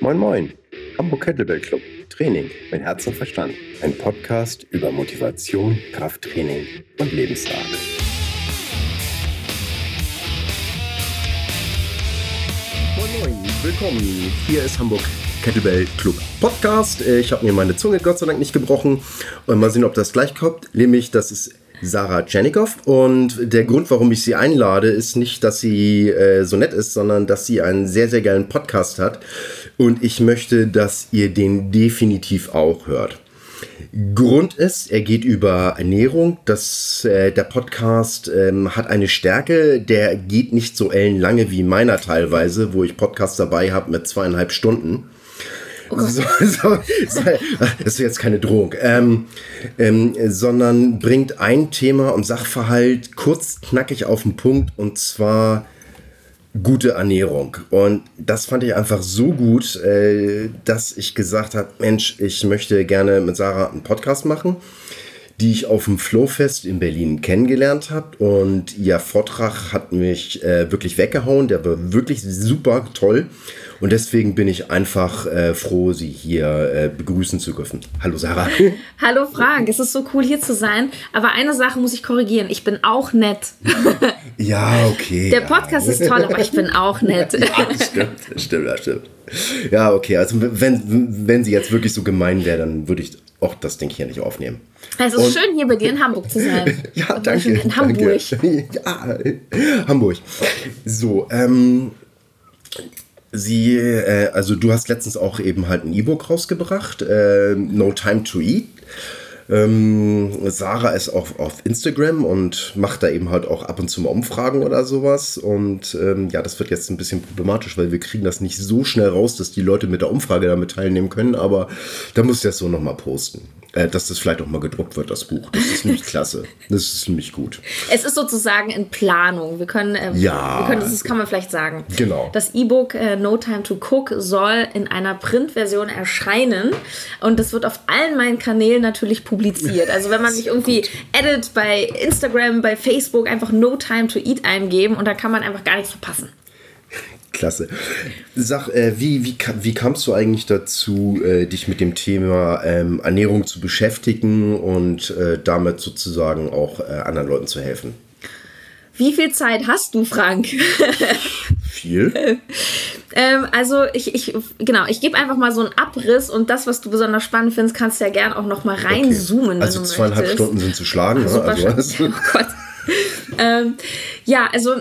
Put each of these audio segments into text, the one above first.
Moin Moin, Hamburg Kettlebell Club, Training mit Herz und Verstand. Ein Podcast über Motivation, Krafttraining und Lebensart. Moin Moin, willkommen. Hier ist Hamburg Kettlebell Club Podcast. Ich habe mir meine Zunge Gott sei Dank nicht gebrochen. Und mal sehen, ob das gleich kommt. Nämlich, das ist Sarah Janikow. Und der Grund, warum ich sie einlade, ist nicht, dass sie äh, so nett ist, sondern dass sie einen sehr, sehr geilen Podcast hat. Und ich möchte, dass ihr den definitiv auch hört. Grund ist, er geht über Ernährung. Das, äh, der Podcast ähm, hat eine Stärke, der geht nicht so ellenlange wie meiner teilweise, wo ich Podcasts dabei habe mit zweieinhalb Stunden. Oh so, so, so, das ist jetzt keine Drohung, ähm, ähm, sondern bringt ein Thema und Sachverhalt kurz knackig auf den Punkt und zwar gute Ernährung. Und das fand ich einfach so gut, äh, dass ich gesagt habe, Mensch, ich möchte gerne mit Sarah einen Podcast machen, die ich auf dem Flowfest in Berlin kennengelernt habe. Und ihr Vortrag hat mich äh, wirklich weggehauen. Der war wirklich super toll. Und deswegen bin ich einfach äh, froh, Sie hier äh, begrüßen zu dürfen. Hallo Sarah. Hallo Frank, es ist so cool hier zu sein. Aber eine Sache muss ich korrigieren. Ich bin auch nett. ja, okay. Der Podcast ja. ist toll, aber ich bin auch nett. ja, stimmt, stimmt, das stimmt. Ja, okay. Also wenn, wenn sie jetzt wirklich so gemein wäre, dann würde ich auch das Ding hier nicht aufnehmen. Es ist Und, schön, hier bei dir in Hamburg zu sein. ja, danke. In Hamburg. Danke. Ja, Hamburg. So, ähm, Sie, äh, also du hast letztens auch eben halt ein E-Book rausgebracht, äh, No Time to Eat. Ähm, Sarah ist auch auf Instagram und macht da eben halt auch ab und zu mal Umfragen oder sowas. Und ähm, ja, das wird jetzt ein bisschen problematisch, weil wir kriegen das nicht so schnell raus, dass die Leute mit der Umfrage damit teilnehmen können. Aber da muss ich das so nochmal posten dass das vielleicht auch mal gedruckt wird, das Buch. Das ist nämlich klasse. Das ist nämlich gut. Es ist sozusagen in Planung. Wir können, äh, ja, wir können das, das kann man vielleicht sagen. Genau. Das E-Book äh, No Time to Cook soll in einer Printversion erscheinen und das wird auf allen meinen Kanälen natürlich publiziert. Also wenn man sich irgendwie edit bei Instagram, bei Facebook einfach No Time to Eat eingeben und da kann man einfach gar nichts verpassen. Klasse. Sag, äh, wie, wie, wie kamst du eigentlich dazu, äh, dich mit dem Thema ähm, Ernährung zu beschäftigen und äh, damit sozusagen auch äh, anderen Leuten zu helfen? Wie viel Zeit hast du, Frank? Viel. ähm, also ich, ich genau, ich gebe einfach mal so einen Abriss und das, was du besonders spannend findest, kannst du ja gern auch noch mal reinzoomen. Okay. Also zweieinhalb möchtest. Stunden sind zu schlagen. Ach, ne? also, oh Gott. ähm, ja, also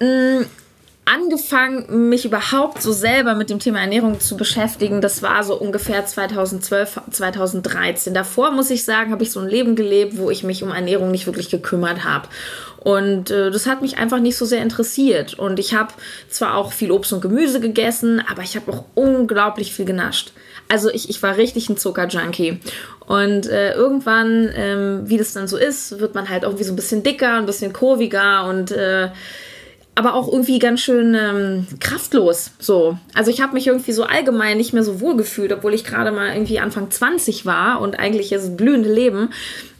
mh, mm, angefangen, mich überhaupt so selber mit dem Thema Ernährung zu beschäftigen, das war so ungefähr 2012, 2013. Davor, muss ich sagen, habe ich so ein Leben gelebt, wo ich mich um Ernährung nicht wirklich gekümmert habe. Und äh, das hat mich einfach nicht so sehr interessiert. Und ich habe zwar auch viel Obst und Gemüse gegessen, aber ich habe auch unglaublich viel genascht. Also ich, ich war richtig ein Zuckerjunkie. Und äh, irgendwann, ähm, wie das dann so ist, wird man halt irgendwie so ein bisschen dicker, ein bisschen kurviger und äh, aber auch irgendwie ganz schön ähm, kraftlos. So. Also ich habe mich irgendwie so allgemein nicht mehr so wohl gefühlt, obwohl ich gerade mal irgendwie Anfang 20 war und eigentlich das blühende Leben.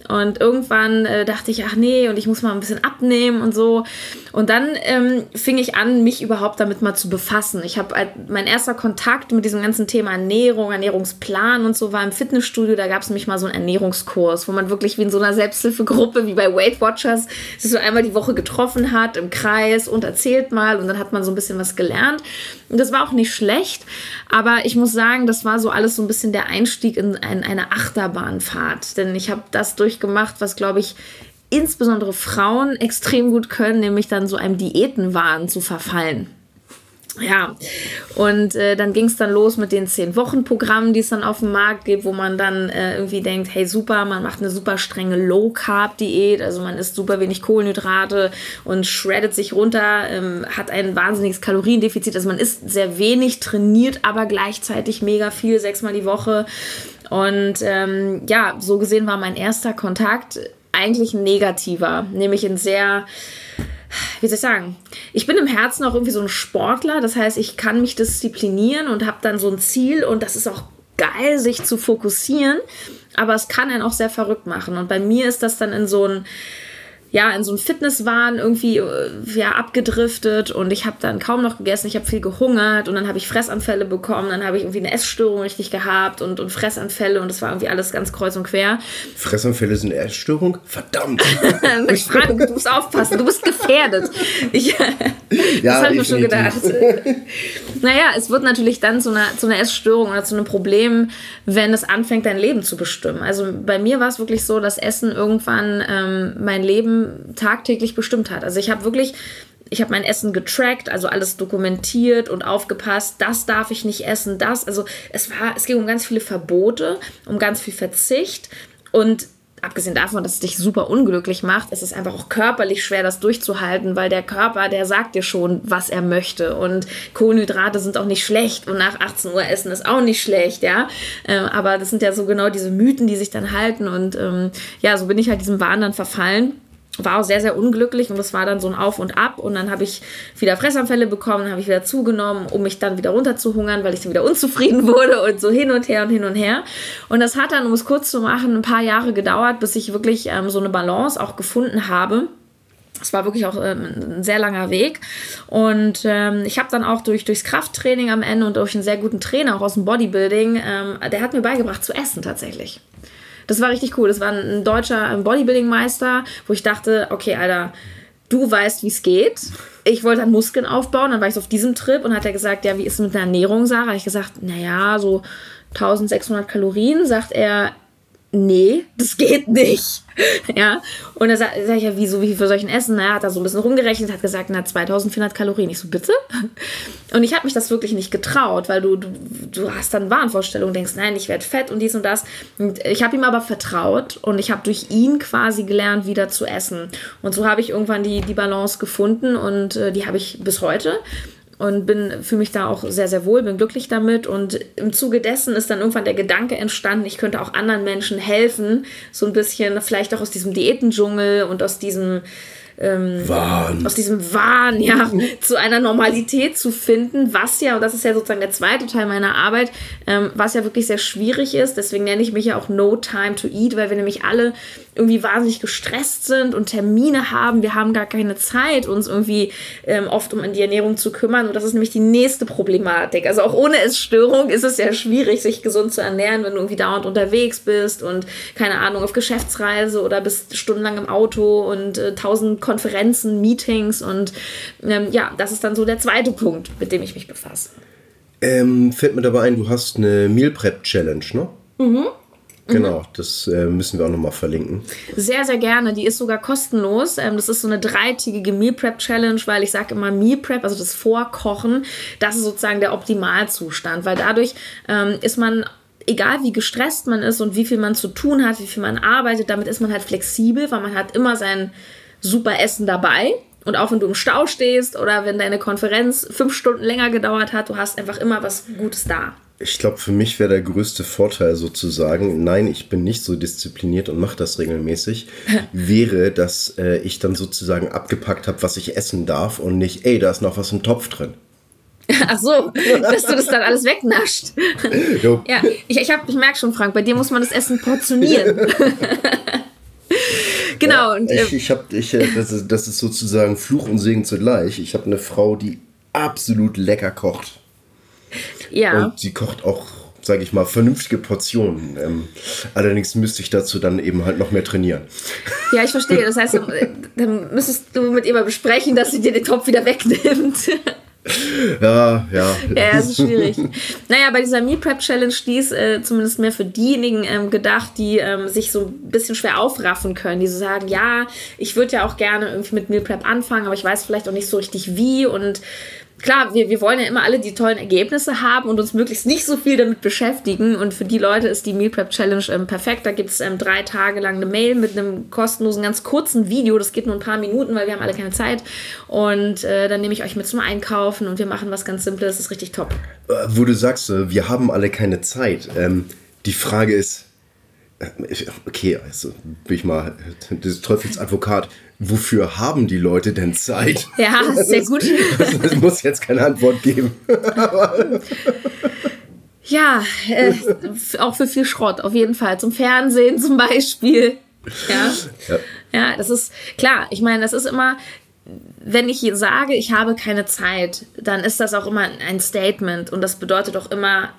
Und irgendwann äh, dachte ich, ach nee, und ich muss mal ein bisschen abnehmen und so. Und dann ähm, fing ich an, mich überhaupt damit mal zu befassen. Ich habe äh, mein erster Kontakt mit diesem ganzen Thema Ernährung, Ernährungsplan und so war im Fitnessstudio. Da gab es nämlich mal so einen Ernährungskurs, wo man wirklich wie in so einer Selbsthilfegruppe, wie bei Weight Watchers, sich so einmal die Woche getroffen hat im Kreis und erzählt mal. Und dann hat man so ein bisschen was gelernt. Und das war auch nicht schlecht. Aber ich muss sagen, das war so alles so ein bisschen der Einstieg in, in eine Achterbahnfahrt. Denn ich habe das durch gemacht, was, glaube ich, insbesondere Frauen extrem gut können, nämlich dann so einem Diätenwahn zu verfallen. Ja, und äh, dann ging es dann los mit den 10-Wochen-Programmen, die es dann auf dem Markt gibt, wo man dann äh, irgendwie denkt, hey super, man macht eine super strenge Low-Carb-Diät, also man isst super wenig Kohlenhydrate und shreddet sich runter, ähm, hat ein wahnsinniges Kaloriendefizit, also man isst sehr wenig, trainiert aber gleichzeitig mega viel, sechsmal die Woche. Und ähm, ja, so gesehen war mein erster Kontakt eigentlich ein negativer, nämlich ein sehr, wie soll ich sagen, ich bin im Herzen auch irgendwie so ein Sportler, das heißt, ich kann mich disziplinieren und habe dann so ein Ziel und das ist auch geil, sich zu fokussieren, aber es kann einen auch sehr verrückt machen. Und bei mir ist das dann in so ein ja, in so einen Fitnesswahn irgendwie äh, ja, abgedriftet und ich habe dann kaum noch gegessen, ich habe viel gehungert und dann habe ich Fressanfälle bekommen, dann habe ich irgendwie eine Essstörung richtig gehabt und, und Fressanfälle und das war irgendwie alles ganz kreuz und quer. Fressanfälle sind Essstörung? Verdammt! ich frage, du musst aufpassen, du bist gefährdet. Ich, ja, das habe ich mir schon gedacht. naja, es wird natürlich dann zu einer, zu einer Essstörung oder zu einem Problem, wenn es anfängt, dein Leben zu bestimmen. Also bei mir war es wirklich so, dass Essen irgendwann ähm, mein Leben tagtäglich bestimmt hat. Also ich habe wirklich, ich habe mein Essen getrackt, also alles dokumentiert und aufgepasst, das darf ich nicht essen, das. Also es war, es ging um ganz viele Verbote, um ganz viel Verzicht und abgesehen davon, dass es dich super unglücklich macht, ist es einfach auch körperlich schwer, das durchzuhalten, weil der Körper, der sagt dir schon, was er möchte. Und Kohlenhydrate sind auch nicht schlecht und nach 18 Uhr essen ist auch nicht schlecht, ja. Ähm, aber das sind ja so genau diese Mythen, die sich dann halten. Und ähm, ja, so bin ich halt diesem Wahn dann verfallen war auch sehr, sehr unglücklich und das war dann so ein Auf und Ab und dann habe ich wieder Fressanfälle bekommen, habe ich wieder zugenommen, um mich dann wieder runterzuhungern, weil ich dann wieder unzufrieden wurde und so hin und her und hin und her. Und das hat dann, um es kurz zu machen, ein paar Jahre gedauert, bis ich wirklich ähm, so eine Balance auch gefunden habe. Es war wirklich auch ähm, ein sehr langer Weg. Und ähm, ich habe dann auch durch, durchs Krafttraining am Ende und durch einen sehr guten Trainer auch aus dem Bodybuilding, ähm, der hat mir beigebracht zu essen tatsächlich. Das war richtig cool. Das war ein deutscher Bodybuilding-Meister, wo ich dachte, okay, Alter, du weißt, wie es geht. Ich wollte dann Muskeln aufbauen, dann war ich so auf diesem Trip und hat er gesagt, ja, wie ist es mit der Ernährung, Sarah? Habe ich gesagt, naja, so 1600 Kalorien. Sagt er, nee, das geht nicht. ja, und da sage sag ich ja, wieso, wie viel für solchen Essen? Na, hat er so ein bisschen rumgerechnet, hat gesagt, na, 2400 Kalorien. Ich so, bitte? Und ich habe mich das wirklich nicht getraut, weil du, du, du hast dann Wahnvorstellungen, denkst, nein, ich werde fett und dies und das. Und ich habe ihm aber vertraut und ich habe durch ihn quasi gelernt, wieder zu essen. Und so habe ich irgendwann die, die Balance gefunden und äh, die habe ich bis heute und bin fühle mich da auch sehr sehr wohl, bin glücklich damit. Und im Zuge dessen ist dann irgendwann der Gedanke entstanden, ich könnte auch anderen Menschen helfen, so ein bisschen vielleicht auch aus diesem Diätendschungel und aus diesem ähm, Wahn. aus diesem Wahn ja zu einer Normalität zu finden, was ja, und das ist ja sozusagen der zweite Teil meiner Arbeit, ähm, was ja wirklich sehr schwierig ist. Deswegen nenne ich mich ja auch No Time to Eat, weil wir nämlich alle irgendwie wahnsinnig gestresst sind und Termine haben. Wir haben gar keine Zeit, uns irgendwie ähm, oft um die Ernährung zu kümmern. Und das ist nämlich die nächste Problematik. Also auch ohne Essstörung ist es ja schwierig, sich gesund zu ernähren, wenn du irgendwie dauernd unterwegs bist und keine Ahnung, auf Geschäftsreise oder bist stundenlang im Auto und äh, tausend Konferenzen, Meetings. Und ähm, ja, das ist dann so der zweite Punkt, mit dem ich mich befasse. Ähm, fällt mir dabei ein, du hast eine Meal Prep Challenge, ne? Mhm. Genau, mhm. das äh, müssen wir auch nochmal verlinken. Sehr, sehr gerne. Die ist sogar kostenlos. Ähm, das ist so eine dreitägige Meal Prep Challenge, weil ich sage immer Meal Prep, also das Vorkochen, das ist sozusagen der Optimalzustand, weil dadurch ähm, ist man egal wie gestresst man ist und wie viel man zu tun hat, wie viel man arbeitet, damit ist man halt flexibel, weil man hat immer sein super Essen dabei. Und auch wenn du im Stau stehst oder wenn deine Konferenz fünf Stunden länger gedauert hat, du hast einfach immer was Gutes da. Ich glaube, für mich wäre der größte Vorteil sozusagen, nein, ich bin nicht so diszipliniert und mache das regelmäßig, wäre, dass äh, ich dann sozusagen abgepackt habe, was ich essen darf und nicht, ey, da ist noch was im Topf drin. Ach so, dass du das dann alles wegnascht. ja, ich, ich, ich merke schon, Frank, bei dir muss man das Essen portionieren. genau. Ja, und, äh, ich, ich hab, ich, äh, das, ist, das ist sozusagen Fluch und Segen zugleich. Ich habe eine Frau, die absolut lecker kocht. Ja. Und sie kocht auch, sage ich mal, vernünftige Portionen. Ähm, allerdings müsste ich dazu dann eben halt noch mehr trainieren. Ja, ich verstehe. Das heißt, dann müsstest du mit ihr mal besprechen, dass sie dir den Topf wieder wegnimmt. Ja, ja. Ja, ist schwierig. naja, bei dieser Meal Prep Challenge, die ist äh, zumindest mehr für diejenigen ähm, gedacht, die ähm, sich so ein bisschen schwer aufraffen können, die so sagen, ja, ich würde ja auch gerne irgendwie mit Meal Prep anfangen, aber ich weiß vielleicht auch nicht so richtig wie und klar, wir, wir wollen ja immer alle die tollen Ergebnisse haben und uns möglichst nicht so viel damit beschäftigen. Und für die Leute ist die Meal Prep Challenge ähm, perfekt. Da gibt es ähm, drei Tage lang eine Mail mit einem kostenlosen, ganz kurzen Video. Das geht nur ein paar Minuten, weil wir haben alle keine Zeit. Und äh, dann nehme ich euch mit zum Einkaufen und wir machen was ganz Simples. Das ist richtig top. Äh, wo du sagst, äh, wir haben alle keine Zeit. Ähm, die Frage ist, äh, okay, also bin ich mal des Teufels Advokat wofür haben die Leute denn Zeit? Ja, sehr gut. Es muss jetzt keine Antwort geben. ja, äh, auch für viel Schrott, auf jeden Fall. Zum Fernsehen zum Beispiel. Ja. ja. Ja, das ist klar. Ich meine, das ist immer, wenn ich sage, ich habe keine Zeit, dann ist das auch immer ein Statement und das bedeutet auch immer,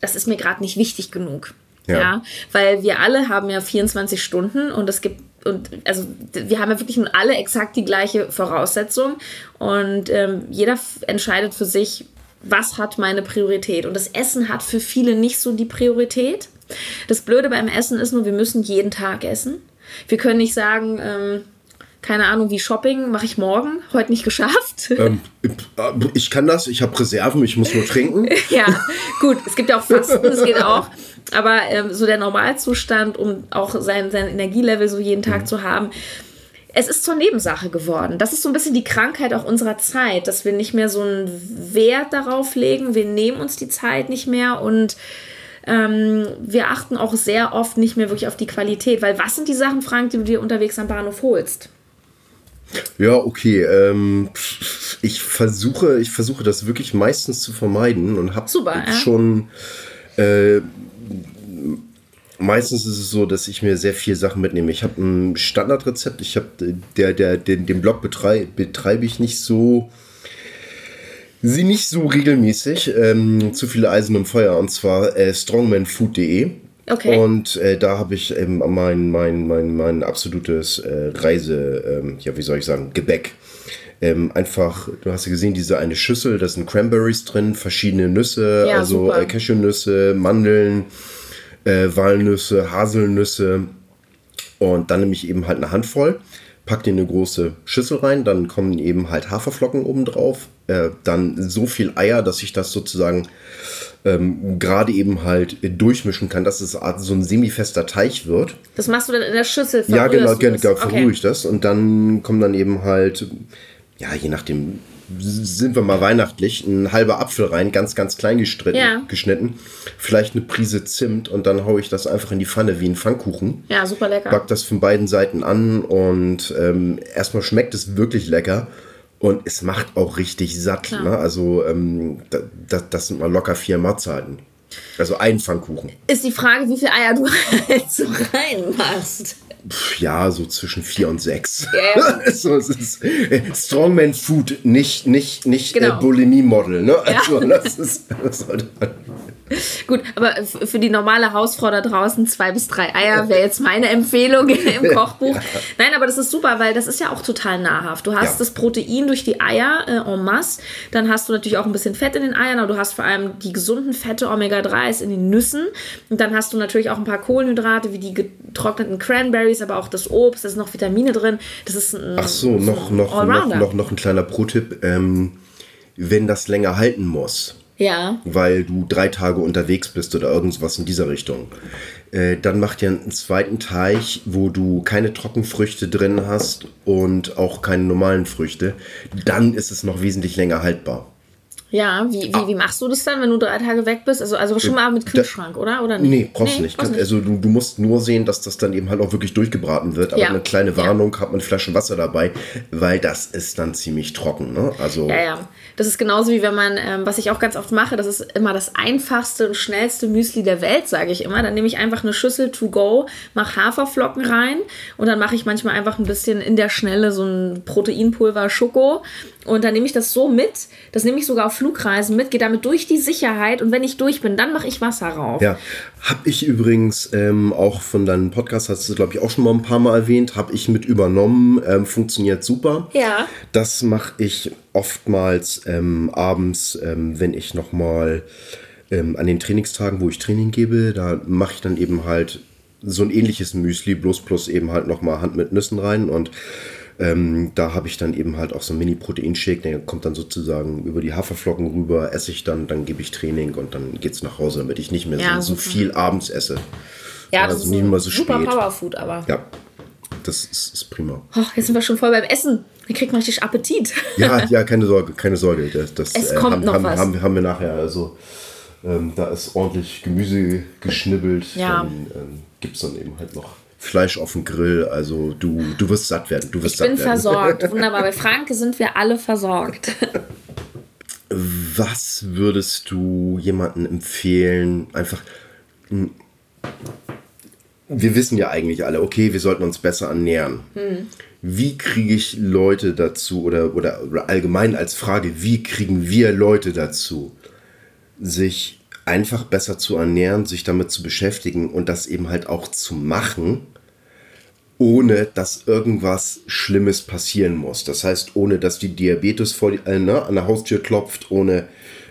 das ist mir gerade nicht wichtig genug. Ja. ja. Weil wir alle haben ja 24 Stunden und es gibt und also wir haben ja wirklich nun alle exakt die gleiche Voraussetzung und ähm, jeder entscheidet für sich, was hat meine Priorität. Und das Essen hat für viele nicht so die Priorität. Das Blöde beim Essen ist nur, wir müssen jeden Tag essen. Wir können nicht sagen, ähm, keine Ahnung, wie Shopping mache ich morgen, heute nicht geschafft. Ähm, ich kann das, ich habe Reserven, ich muss nur trinken. ja, gut, es gibt ja auch Fasten, das geht auch. Aber ähm, so der Normalzustand, um auch sein, sein Energielevel so jeden Tag mhm. zu haben, es ist zur Nebensache geworden. Das ist so ein bisschen die Krankheit auch unserer Zeit, dass wir nicht mehr so einen Wert darauf legen. Wir nehmen uns die Zeit nicht mehr und ähm, wir achten auch sehr oft nicht mehr wirklich auf die Qualität. Weil was sind die Sachen, Frank, die du dir unterwegs am Bahnhof holst? Ja, okay. Ähm, ich versuche, ich versuche das wirklich meistens zu vermeiden und habe ja. schon. Äh, meistens ist es so, dass ich mir sehr viele Sachen mitnehme. Ich habe ein Standardrezept. Ich habe der, der, den, den Blog betreibe, betreibe ich nicht so. Sie nicht so regelmäßig. Ähm, zu viele Eisen im Feuer und zwar äh, strongmanfood.de. Okay. Und äh, da habe ich ähm, mein, mein, mein, mein absolutes äh, Reise, ähm, ja, wie soll ich sagen, Gebäck. Ähm, einfach, du hast ja gesehen, diese eine Schüssel, da sind Cranberries drin, verschiedene Nüsse, ja, also äh, Cashewnüsse, Mandeln, äh, Walnüsse, Haselnüsse. Und dann nehme ich eben halt eine Handvoll, pack in eine große Schüssel rein, dann kommen eben halt Haferflocken oben drauf, äh, dann so viel Eier, dass ich das sozusagen ähm, gerade eben halt durchmischen kann, dass es so ein semifester Teig wird. Das machst du dann in der Schüssel? Ja, genau, genau, genau verrühre okay. ich das. Und dann kommen dann eben halt, ja, je nachdem, sind wir mal weihnachtlich, ein halber Apfel rein, ganz, ganz klein ja. geschnitten. Vielleicht eine Prise Zimt und dann haue ich das einfach in die Pfanne wie ein Pfannkuchen. Ja, super lecker. Back das von beiden Seiten an und ähm, erstmal schmeckt es wirklich lecker. Und es macht auch richtig satt. Ne? Also ähm, da, das sind mal locker vier Mahlzeiten. Also ein Pfannkuchen. Ist die Frage, wie viele Eier du halt so reinmachst. Ja, so zwischen vier und sechs. Yeah. so, es ist äh, Strongman Food, nicht, nicht, nicht äh, genau. Bulimie-Model. Ne? Also, ja. das ist, das sollte man Gut, aber für die normale Hausfrau da draußen zwei bis drei Eier wäre jetzt meine Empfehlung im Kochbuch. Ja. Nein, aber das ist super, weil das ist ja auch total nahrhaft. Du hast ja. das Protein durch die Eier äh, en masse, dann hast du natürlich auch ein bisschen Fett in den Eiern, aber du hast vor allem die gesunden Fette Omega-3s in den Nüssen und dann hast du natürlich auch ein paar Kohlenhydrate wie die getrockneten Cranberries, aber auch das Obst, da sind noch Vitamine drin. Das ist ein Ach so, noch, noch, noch, noch, noch ein kleiner Pro-Tipp. Ähm, wenn das länger halten muss, ja. Weil du drei Tage unterwegs bist oder irgendwas in dieser Richtung. Äh, dann macht ihr einen zweiten Teich, wo du keine Trockenfrüchte drin hast und auch keine normalen Früchte. Dann ist es noch wesentlich länger haltbar. Ja, wie, wie, wie machst du das dann, wenn du drei Tage weg bist? Also, also schon mal mit Kühlschrank, da, oder? oder nicht? Nee, brauchst nee, nicht. Brauchst also du, du musst nur sehen, dass das dann eben halt auch wirklich durchgebraten wird. Aber ja. eine kleine Warnung, ja. hat man Flaschen Wasser dabei, weil das ist dann ziemlich trocken. Ne? Also, ja, ja. Das ist genauso wie wenn man, ähm, was ich auch ganz oft mache, das ist immer das einfachste und schnellste Müsli der Welt, sage ich immer. Dann nehme ich einfach eine Schüssel to go, mache Haferflocken rein und dann mache ich manchmal einfach ein bisschen in der Schnelle so ein Proteinpulver Schoko und dann nehme ich das so mit. Das nehme ich sogar auf Flugreisen mit, gehe damit durch die Sicherheit und wenn ich durch bin, dann mache ich Wasser rauf. Ja, habe ich übrigens ähm, auch von deinem Podcast, hast du glaube ich auch schon mal ein paar Mal erwähnt, habe ich mit übernommen. Ähm, funktioniert super. Ja. Das mache ich oftmals ähm, abends, ähm, wenn ich nochmal ähm, an den Trainingstagen, wo ich Training gebe, da mache ich dann eben halt so ein ähnliches Müsli, bloß plus eben halt nochmal Hand mit Nüssen rein und ähm, da habe ich dann eben halt auch so einen Mini-Protein-Shake, der kommt dann sozusagen über die Haferflocken rüber, esse ich dann, dann gebe ich Training und dann geht es nach Hause, damit ich nicht mehr ja, so, so, viel abends esse. Ja, also das ist nicht immer so super spät. Powerfood, aber. Ja, das ist, ist prima. Oh, jetzt sind wir schon voll beim Essen. Dann kriegt man richtig Appetit. Ja, ja, keine Sorge, keine Sorge. Das, das es äh, kommt haben, noch haben, was. Haben, haben wir nachher. Also ähm, da ist ordentlich Gemüse geschnibbelt. Ja. Dann ähm, gibt es dann eben halt noch Fleisch auf dem Grill. Also du, du wirst satt werden. Du wirst ich satt bin werden. versorgt. Wunderbar. Bei Franke sind wir alle versorgt. Was würdest du jemandem empfehlen? Einfach. Hm, wir wissen ja eigentlich alle, okay, wir sollten uns besser ernähren. Wie kriege ich Leute dazu oder, oder, oder allgemein als Frage, wie kriegen wir Leute dazu, sich einfach besser zu ernähren, sich damit zu beschäftigen und das eben halt auch zu machen, ohne dass irgendwas Schlimmes passieren muss. Das heißt, ohne dass die Diabetes vor die, äh, ne, an der Haustür klopft, ohne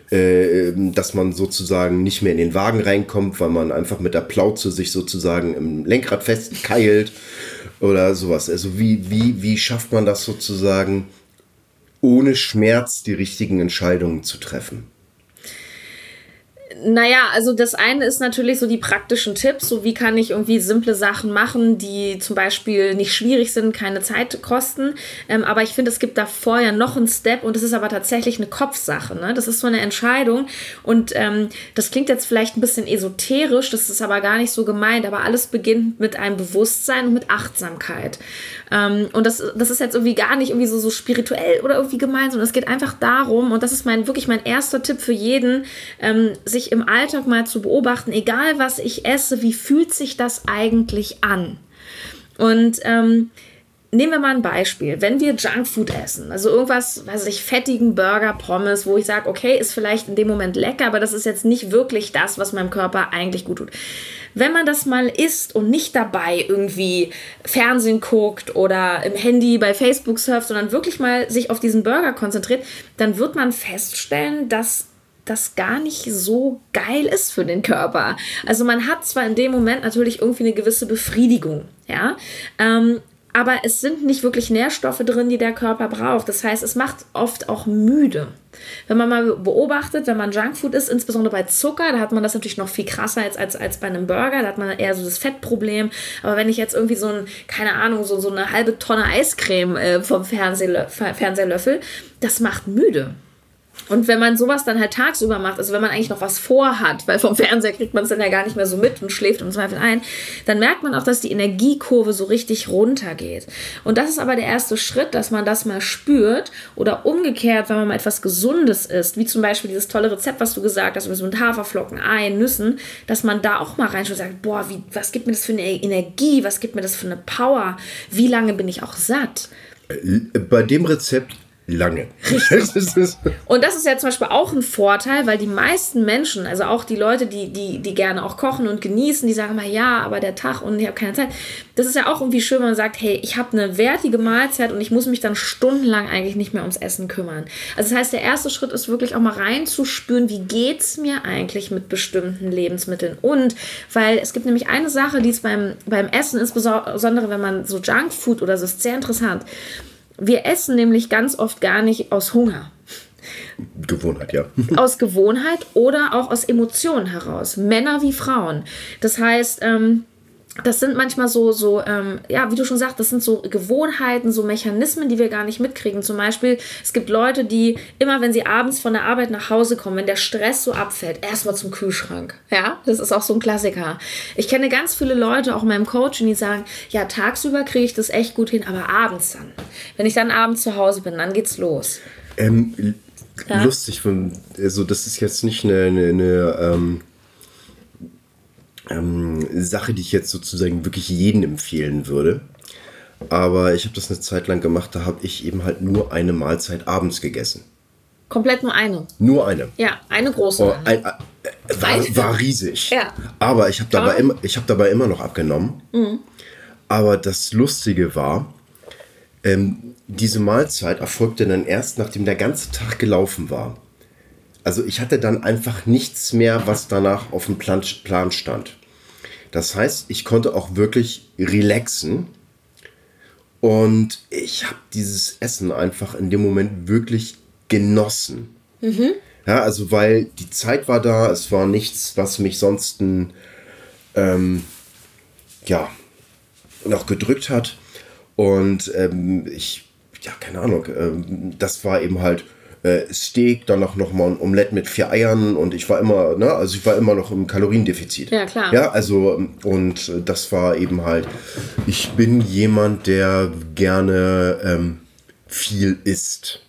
äh, dass man sozusagen nicht mehr in den Wagen reinkommt, weil man einfach mit der Plauze sich sozusagen im Lenkrad festkeilt oder sowas. Also wie, wie, wie schafft man das sozusagen, ohne Schmerz die richtigen Entscheidungen zu treffen? Naja, also das eine ist natürlich so die praktischen Tipps, so wie kann ich irgendwie simple Sachen machen, die zum Beispiel nicht schwierig sind, keine Zeit kosten. Ähm, aber ich finde, es gibt da vorher noch einen Step und das ist aber tatsächlich eine Kopfsache. Ne? Das ist so eine Entscheidung und ähm, das klingt jetzt vielleicht ein bisschen esoterisch, das ist aber gar nicht so gemeint, aber alles beginnt mit einem Bewusstsein und mit Achtsamkeit. Ähm, und das, das ist jetzt irgendwie gar nicht irgendwie so, so spirituell oder irgendwie gemeint, sondern es geht einfach darum, und das ist mein wirklich mein erster Tipp für jeden, ähm, im Alltag mal zu beobachten, egal was ich esse, wie fühlt sich das eigentlich an? Und ähm, nehmen wir mal ein Beispiel. Wenn wir Junkfood essen, also irgendwas, weiß ich, fettigen Burger, Pommes, wo ich sage, okay, ist vielleicht in dem Moment lecker, aber das ist jetzt nicht wirklich das, was meinem Körper eigentlich gut tut. Wenn man das mal isst und nicht dabei irgendwie Fernsehen guckt oder im Handy bei Facebook surft, sondern wirklich mal sich auf diesen Burger konzentriert, dann wird man feststellen, dass das gar nicht so geil ist für den Körper. Also man hat zwar in dem Moment natürlich irgendwie eine gewisse Befriedigung, ja, ähm, aber es sind nicht wirklich Nährstoffe drin, die der Körper braucht. Das heißt, es macht oft auch müde. Wenn man mal beobachtet, wenn man Junkfood isst, insbesondere bei Zucker, da hat man das natürlich noch viel krasser als, als, als bei einem Burger, da hat man eher so das Fettproblem. Aber wenn ich jetzt irgendwie so ein, keine Ahnung, so, so eine halbe Tonne Eiscreme äh, vom Fernsehlö Fernsehlöffel, das macht müde. Und wenn man sowas dann halt tagsüber macht, also wenn man eigentlich noch was vorhat, weil vom Fernseher kriegt man es dann ja gar nicht mehr so mit und schläft im Zweifel ein, dann merkt man auch, dass die Energiekurve so richtig runtergeht. Und das ist aber der erste Schritt, dass man das mal spürt oder umgekehrt, wenn man mal etwas Gesundes isst, wie zum Beispiel dieses tolle Rezept, was du gesagt hast, mit Haferflocken, Ei, Nüssen, dass man da auch mal reinschaut und sagt, boah, wie, was gibt mir das für eine Energie, was gibt mir das für eine Power, wie lange bin ich auch satt? Bei dem Rezept lange. und das ist ja zum Beispiel auch ein Vorteil, weil die meisten Menschen, also auch die Leute, die, die, die gerne auch kochen und genießen, die sagen mal, ja, aber der Tag und ich habe keine Zeit. Das ist ja auch irgendwie schön, wenn man sagt, hey, ich habe eine wertige Mahlzeit und ich muss mich dann stundenlang eigentlich nicht mehr ums Essen kümmern. Also das heißt, der erste Schritt ist wirklich auch mal reinzuspüren, wie geht es mir eigentlich mit bestimmten Lebensmitteln. Und weil es gibt nämlich eine Sache, die ist beim, beim Essen, insbesondere wenn man so Junkfood oder so, ist sehr interessant wir essen nämlich ganz oft gar nicht aus Hunger. Gewohnheit, ja. aus Gewohnheit oder auch aus Emotionen heraus. Männer wie Frauen. Das heißt, ähm, das sind manchmal so, so ähm, ja, wie du schon sagst, das sind so Gewohnheiten, so Mechanismen, die wir gar nicht mitkriegen. Zum Beispiel, es gibt Leute, die immer, wenn sie abends von der Arbeit nach Hause kommen, wenn der Stress so abfällt, erstmal zum Kühlschrank. Ja, das ist auch so ein Klassiker. Ich kenne ganz viele Leute, auch in meinem Coaching, die sagen, ja, tagsüber kriege ich das echt gut hin, aber abends dann. Wenn ich dann abends zu Hause bin, dann geht's los. Ähm, ja? Lustig, also das ist jetzt nicht eine, eine, eine ähm ähm, Sache, die ich jetzt sozusagen wirklich jedem empfehlen würde. Aber ich habe das eine Zeit lang gemacht, da habe ich eben halt nur eine Mahlzeit abends gegessen. Komplett nur eine? Nur eine. Ja, eine große. Oh, ein, äh, war, war, riesig. Ja. Aber ich habe dabei, immer, hab dabei immer noch abgenommen. Mhm. Aber das Lustige war, ähm, diese Mahlzeit erfolgte dann erst, nachdem der ganze Tag gelaufen war. Also ich hatte dann einfach nichts mehr, was danach auf dem Plan, Plan stand. Das heißt, ich konnte auch wirklich relaxen. Und ich habe dieses Essen einfach in dem Moment wirklich genossen. Mhm. Ja, also weil die Zeit war da, es war nichts, was mich sonst ähm, ja, noch gedrückt hat. Und ähm, ich, ja, keine Ahnung, ähm, das war eben halt äh, Steak, dann noch, noch mal ein Omelett mit vier Eiern und ich war immer, ne, also ich war immer noch im Kaloriendefizit. Ja, klar. Ja, also und das war eben halt, ich bin jemand, der gerne ähm, viel isst.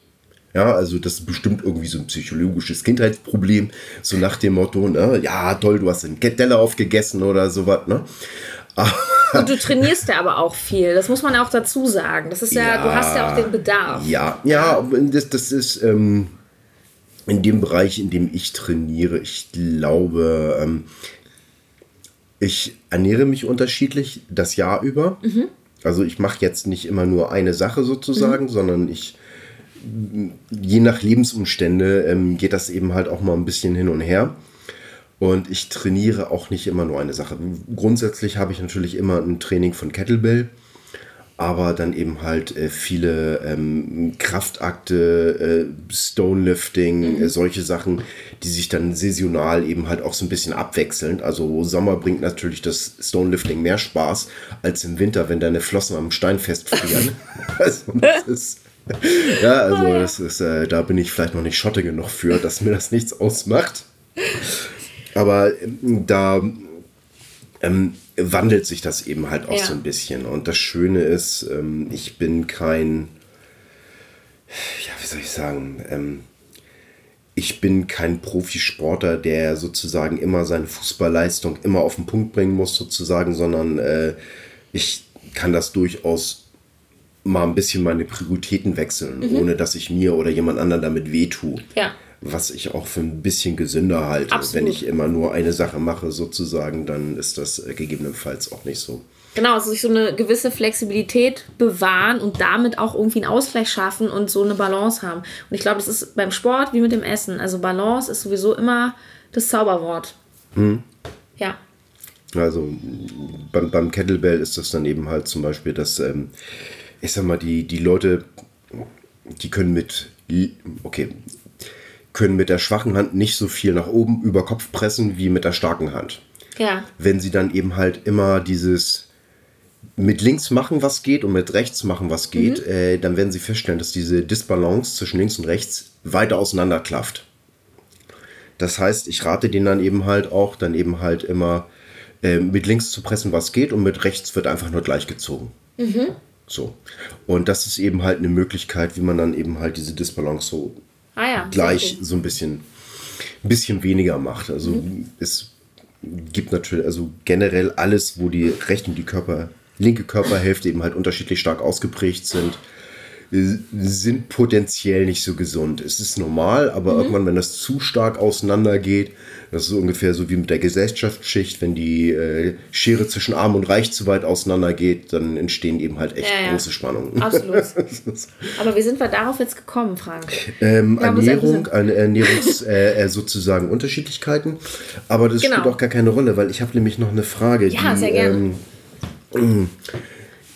Ja, also das ist bestimmt irgendwie so ein psychologisches Kindheitsproblem, so nach dem Motto, ne, ja, toll, du hast einen Teller aufgegessen oder sowas, ne. Und du trainierst ja aber auch viel. Das muss man auch dazu sagen. Das ist ja, ja du hast ja auch den Bedarf. Ja, ja, das, das ist ähm, in dem Bereich, in dem ich trainiere, ich glaube, ähm, ich ernähre mich unterschiedlich das Jahr über. Mhm. Also ich mache jetzt nicht immer nur eine Sache sozusagen, mhm. sondern ich je nach Lebensumstände ähm, geht das eben halt auch mal ein bisschen hin und her. Und ich trainiere auch nicht immer nur eine Sache. Grundsätzlich habe ich natürlich immer ein Training von Kettlebell, aber dann eben halt äh, viele ähm, Kraftakte, äh, Stonelifting, mhm. äh, solche Sachen, die sich dann saisonal eben halt auch so ein bisschen abwechseln. Also Sommer bringt natürlich das Stonelifting mehr Spaß als im Winter, wenn deine Flossen am Stein festfrieren. also das ist ja, also das ist, äh, da bin ich vielleicht noch nicht Schotte genug für, dass mir das nichts ausmacht. Aber ähm, da ähm, wandelt sich das eben halt auch ja. so ein bisschen. Und das Schöne ist, ähm, ich bin kein, ja, wie soll ich sagen, ähm, ich bin kein Profisportler, der sozusagen immer seine Fußballleistung immer auf den Punkt bringen muss, sozusagen, sondern äh, ich kann das durchaus mal ein bisschen meine Prioritäten wechseln, mhm. ohne dass ich mir oder jemand anderen damit wehtue. Ja. Was ich auch für ein bisschen gesünder halte. Absolut. Wenn ich immer nur eine Sache mache, sozusagen, dann ist das äh, gegebenenfalls auch nicht so. Genau, also sich so eine gewisse Flexibilität bewahren und damit auch irgendwie einen Ausgleich schaffen und so eine Balance haben. Und ich glaube, das ist beim Sport wie mit dem Essen. Also Balance ist sowieso immer das Zauberwort. Mhm. Ja. Also beim, beim Kettlebell ist das dann eben halt zum Beispiel, dass ähm, ich sag mal, die, die Leute, die können mit, okay, können mit der schwachen Hand nicht so viel nach oben über Kopf pressen wie mit der starken Hand. Ja. Wenn sie dann eben halt immer dieses mit links machen, was geht und mit rechts machen, was geht, mhm. äh, dann werden sie feststellen, dass diese Disbalance zwischen links und rechts weiter auseinander klafft. Das heißt, ich rate denen dann eben halt auch, dann eben halt immer äh, mit links zu pressen, was geht und mit rechts wird einfach nur gleich gezogen. Mhm. So. Und das ist eben halt eine Möglichkeit, wie man dann eben halt diese Disbalance so ah ja, gleich so ein bisschen, ein bisschen weniger macht. Also mhm. es gibt natürlich, also generell alles, wo die rechte und die Körper, linke Körperhälfte eben halt unterschiedlich stark ausgeprägt sind, sind potenziell nicht so gesund. Es ist normal, aber mhm. irgendwann, wenn das zu stark auseinander geht, das ist ungefähr so wie mit der Gesellschaftsschicht, wenn die äh, Schere zwischen Arm und Reich zu weit auseinander geht, dann entstehen eben halt echt ja, große Spannungen. Absolut. Aber wie sind wir darauf jetzt gekommen, Frank? Ähm, Ernährung, eine Ernährungs äh, äh, sozusagen Unterschiedlichkeiten. Aber das genau. spielt auch gar keine Rolle, weil ich habe nämlich noch eine Frage. Ja, die, sehr gerne. Ähm,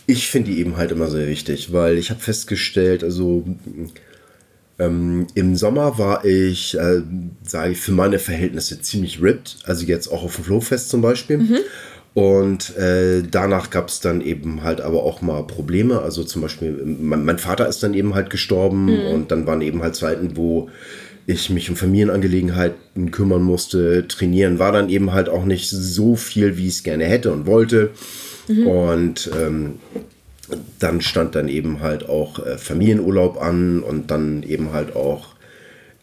ich finde die eben halt immer sehr wichtig, weil ich habe festgestellt, also ähm, Im Sommer war ich, äh, sage ich, für meine Verhältnisse ziemlich ripped. Also jetzt auch auf dem Flowfest zum Beispiel. Mhm. Und äh, danach gab es dann eben halt aber auch mal Probleme. Also zum Beispiel, mein, mein Vater ist dann eben halt gestorben mhm. und dann waren eben halt Zeiten, wo ich mich um Familienangelegenheiten kümmern musste. Trainieren war dann eben halt auch nicht so viel, wie ich es gerne hätte und wollte. Mhm. Und ähm, dann stand dann eben halt auch äh, Familienurlaub an und dann eben halt auch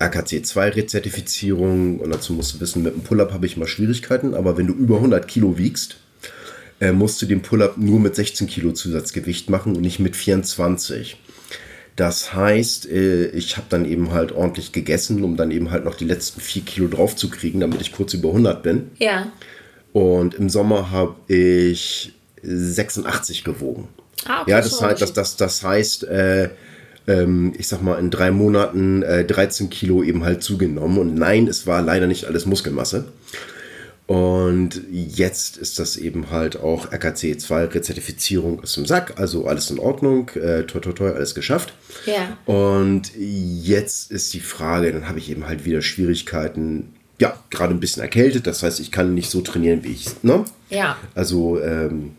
RKC 2 Rezertifizierung und dazu musst du wissen, mit dem Pull-Up habe ich mal Schwierigkeiten, aber wenn du über 100 Kilo wiegst, äh, musst du den Pull-Up nur mit 16 Kilo Zusatzgewicht machen und nicht mit 24. Das heißt, äh, ich habe dann eben halt ordentlich gegessen, um dann eben halt noch die letzten 4 Kilo drauf zu kriegen, damit ich kurz über 100 bin. Ja. Und im Sommer habe ich 86 gewogen. Ah, okay, ja, das, heißt, das, das, das heißt, äh, ähm, ich sag mal, in drei Monaten äh, 13 Kilo eben halt zugenommen. Und nein, es war leider nicht alles Muskelmasse. Und jetzt ist das eben halt auch RKC 2 Rezertifizierung ist im Sack, also alles in Ordnung, äh, toi toi toi, alles geschafft. Ja. Und jetzt ist die Frage, dann habe ich eben halt wieder Schwierigkeiten, ja, gerade ein bisschen erkältet, das heißt, ich kann nicht so trainieren, wie ich, ne? Ja. Also, ähm,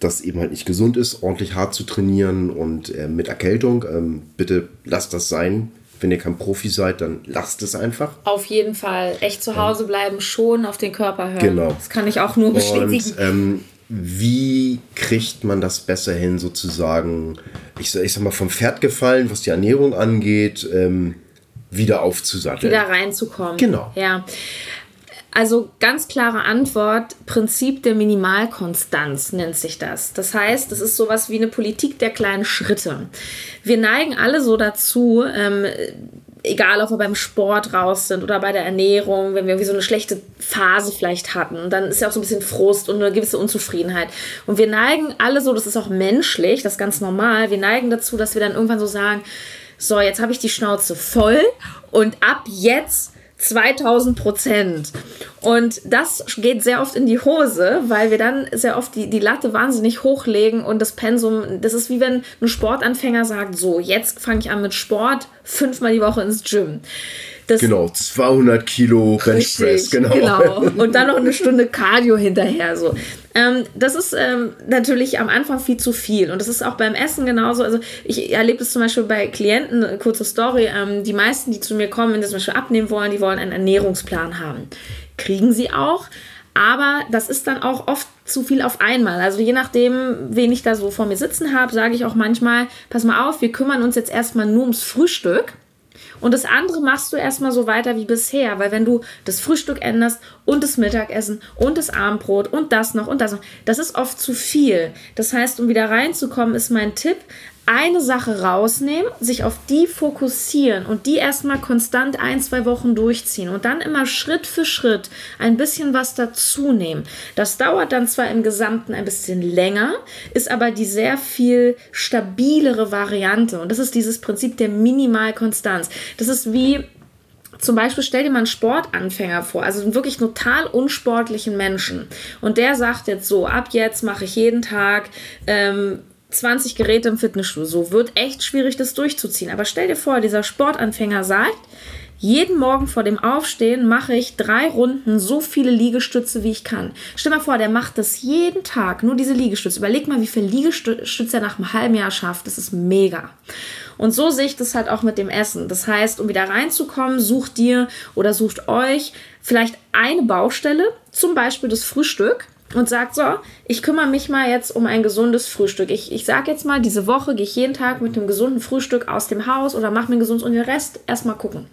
das eben halt nicht gesund ist, ordentlich hart zu trainieren und äh, mit Erkältung. Ähm, bitte lasst das sein. Wenn ihr kein Profi seid, dann lasst es einfach. Auf jeden Fall. Echt zu Hause bleiben, schon auf den Körper hören. Genau. Das kann ich auch nur bestätigen. Und, ähm, wie kriegt man das besser hin, sozusagen, ich, ich sag mal, vom Pferd gefallen, was die Ernährung angeht, ähm, wieder aufzusatteln? Wieder reinzukommen. Genau. Ja. Also ganz klare Antwort, Prinzip der Minimalkonstanz nennt sich das. Das heißt, das ist sowas wie eine Politik der kleinen Schritte. Wir neigen alle so dazu, ähm, egal ob wir beim Sport raus sind oder bei der Ernährung, wenn wir irgendwie so eine schlechte Phase vielleicht hatten, dann ist ja auch so ein bisschen Frust und eine gewisse Unzufriedenheit. Und wir neigen alle so, das ist auch menschlich, das ist ganz normal, wir neigen dazu, dass wir dann irgendwann so sagen, so, jetzt habe ich die Schnauze voll und ab jetzt 2000 Prozent. Und das geht sehr oft in die Hose, weil wir dann sehr oft die, die Latte wahnsinnig hochlegen und das Pensum, das ist wie wenn ein Sportanfänger sagt, so, jetzt fange ich an mit Sport, fünfmal die Woche ins Gym. Das genau, 200 Kilo Benchpress, genau. genau. Und dann noch eine Stunde Cardio hinterher. So. Ähm, das ist ähm, natürlich am Anfang viel zu viel. Und das ist auch beim Essen genauso. Also ich erlebe das zum Beispiel bei Klienten, eine kurze Story, ähm, die meisten, die zu mir kommen, wenn sie zum Beispiel abnehmen wollen, die wollen einen Ernährungsplan haben. Kriegen sie auch. Aber das ist dann auch oft zu viel auf einmal. Also je nachdem, wen ich da so vor mir sitzen habe, sage ich auch manchmal, pass mal auf, wir kümmern uns jetzt erstmal nur ums Frühstück und das andere machst du erstmal so weiter wie bisher, weil wenn du das Frühstück änderst und das Mittagessen und das Abendbrot und das noch und das noch, das ist oft zu viel. Das heißt, um wieder reinzukommen, ist mein Tipp, eine Sache rausnehmen, sich auf die fokussieren und die erstmal konstant ein, zwei Wochen durchziehen und dann immer Schritt für Schritt ein bisschen was dazu nehmen. Das dauert dann zwar im Gesamten ein bisschen länger, ist aber die sehr viel stabilere Variante und das ist dieses Prinzip der Minimalkonstanz. Das ist wie zum Beispiel stell dir mal einen Sportanfänger vor, also einen wirklich total unsportlichen Menschen. Und der sagt jetzt so, ab jetzt mache ich jeden Tag ähm, 20 Geräte im Fitnessstudio. So wird echt schwierig, das durchzuziehen. Aber stell dir vor, dieser Sportanfänger sagt, jeden Morgen vor dem Aufstehen mache ich drei Runden so viele Liegestütze, wie ich kann. Stell dir mal vor, der macht das jeden Tag, nur diese Liegestütze. Überleg mal, wie viele Liegestütze er nach einem halben Jahr schafft. Das ist mega. Und so sehe ich das halt auch mit dem Essen. Das heißt, um wieder reinzukommen, sucht dir oder sucht euch vielleicht eine Baustelle, zum Beispiel das Frühstück und sagt so, ich kümmere mich mal jetzt um ein gesundes Frühstück. Ich, ich sage jetzt mal, diese Woche gehe ich jeden Tag mit einem gesunden Frühstück aus dem Haus oder mache mir gesund und den Rest erstmal gucken.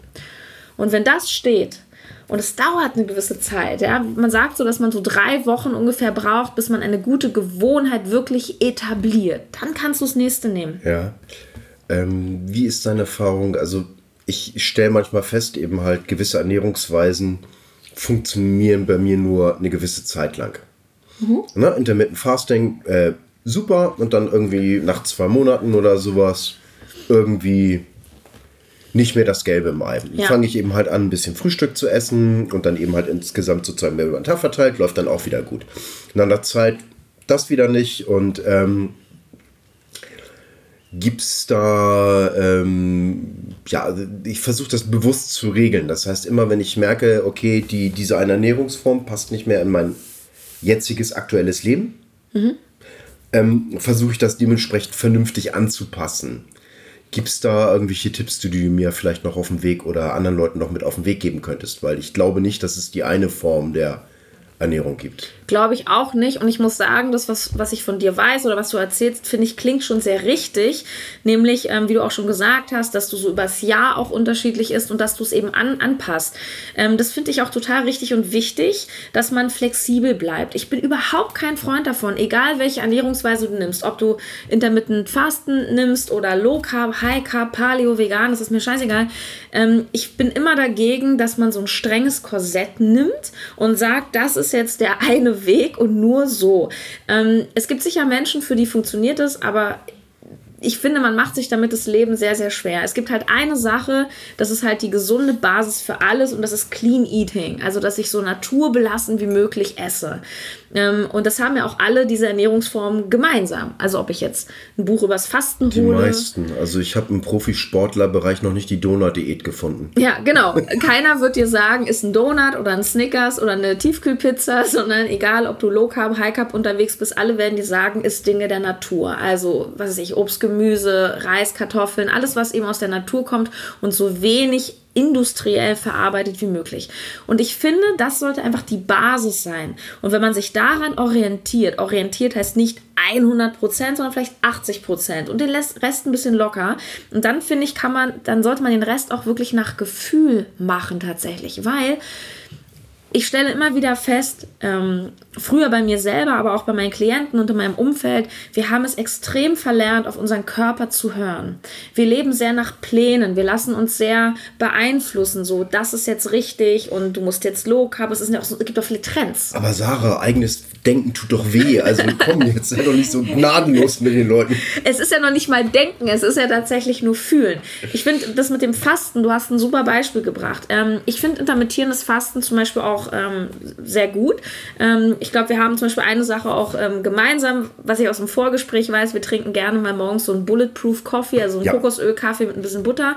Und wenn das steht, und es dauert eine gewisse Zeit, ja, man sagt so, dass man so drei Wochen ungefähr braucht, bis man eine gute Gewohnheit wirklich etabliert, dann kannst du das nächste nehmen. Ja. Ähm, wie ist deine Erfahrung? Also ich stelle manchmal fest, eben halt gewisse Ernährungsweisen funktionieren bei mir nur eine gewisse Zeit lang. Mhm. Ne? Intermittent Fasting, äh, super. Und dann irgendwie nach zwei Monaten oder sowas irgendwie nicht mehr das Gelbe im Ei. Ja. Fange ich eben halt an, ein bisschen Frühstück zu essen und dann eben halt insgesamt sozusagen mehr über den Tag verteilt, läuft dann auch wieder gut. Nach einer Zeit das wieder nicht und ähm, gibt es da, ähm, ja, ich versuche das bewusst zu regeln. Das heißt, immer wenn ich merke, okay, die, diese eine Ernährungsform passt nicht mehr in mein jetziges aktuelles Leben, mhm. ähm, versuche ich das dementsprechend vernünftig anzupassen. Gibt es da irgendwelche Tipps, die du mir vielleicht noch auf dem Weg oder anderen Leuten noch mit auf den Weg geben könntest? Weil ich glaube nicht, dass es die eine Form der Ernährung gibt. Glaube ich auch nicht. Und ich muss sagen, das, was, was ich von dir weiß oder was du erzählst, finde ich, klingt schon sehr richtig. Nämlich, ähm, wie du auch schon gesagt hast, dass du so übers Jahr auch unterschiedlich ist und dass du es eben an, anpasst. Ähm, das finde ich auch total richtig und wichtig, dass man flexibel bleibt. Ich bin überhaupt kein Freund davon, egal welche Ernährungsweise du nimmst, ob du intermittent Fasten nimmst oder Low Carb, High Carb, Paleo, Vegan, das ist mir scheißegal. Ähm, ich bin immer dagegen, dass man so ein strenges Korsett nimmt und sagt, das ist jetzt der eine Weg und nur so. Ähm, es gibt sicher Menschen, für die funktioniert es, aber ich finde, man macht sich damit das Leben sehr, sehr schwer. Es gibt halt eine Sache, das ist halt die gesunde Basis für alles und das ist Clean Eating. Also, dass ich so naturbelassen wie möglich esse. Ähm, und das haben ja auch alle diese Ernährungsformen gemeinsam. Also, ob ich jetzt ein Buch übers Fasten die hole. Die meisten. Also, ich habe im Profisportlerbereich noch nicht die Donut-Diät gefunden. Ja, genau. Keiner wird dir sagen, ist ein Donut oder ein Snickers oder eine Tiefkühlpizza, sondern egal, ob du Low Carb, High Carb unterwegs bist, alle werden dir sagen, ist Dinge der Natur. Also, was weiß ich, Obst, Gemüse. Reis, Kartoffeln, alles, was eben aus der Natur kommt und so wenig industriell verarbeitet wie möglich. Und ich finde, das sollte einfach die Basis sein. Und wenn man sich daran orientiert, orientiert heißt nicht 100 Prozent, sondern vielleicht 80 Prozent und den Rest ein bisschen locker. Und dann finde ich, kann man, dann sollte man den Rest auch wirklich nach Gefühl machen tatsächlich, weil ich stelle immer wieder fest, ähm, früher bei mir selber, aber auch bei meinen Klienten und in meinem Umfeld, wir haben es extrem verlernt, auf unseren Körper zu hören. Wir leben sehr nach Plänen, wir lassen uns sehr beeinflussen, so, das ist jetzt richtig und du musst jetzt Low Carb, es, ist auch es gibt auch viele Trends. Aber Sarah, eigenes Denken tut doch weh, also komm, jetzt sei doch nicht so gnadenlos mit den Leuten. Es ist ja noch nicht mal Denken, es ist ja tatsächlich nur Fühlen. Ich finde das mit dem Fasten, du hast ein super Beispiel gebracht. Ähm, ich finde intermittierendes Fasten zum Beispiel auch ähm, sehr gut. Ähm, ich glaube, wir haben zum Beispiel eine Sache auch ähm, gemeinsam, was ich aus dem Vorgespräch weiß, wir trinken gerne mal morgens so einen Bulletproof Coffee, also einen ja. Kokosöl-Kaffee mit ein bisschen Butter.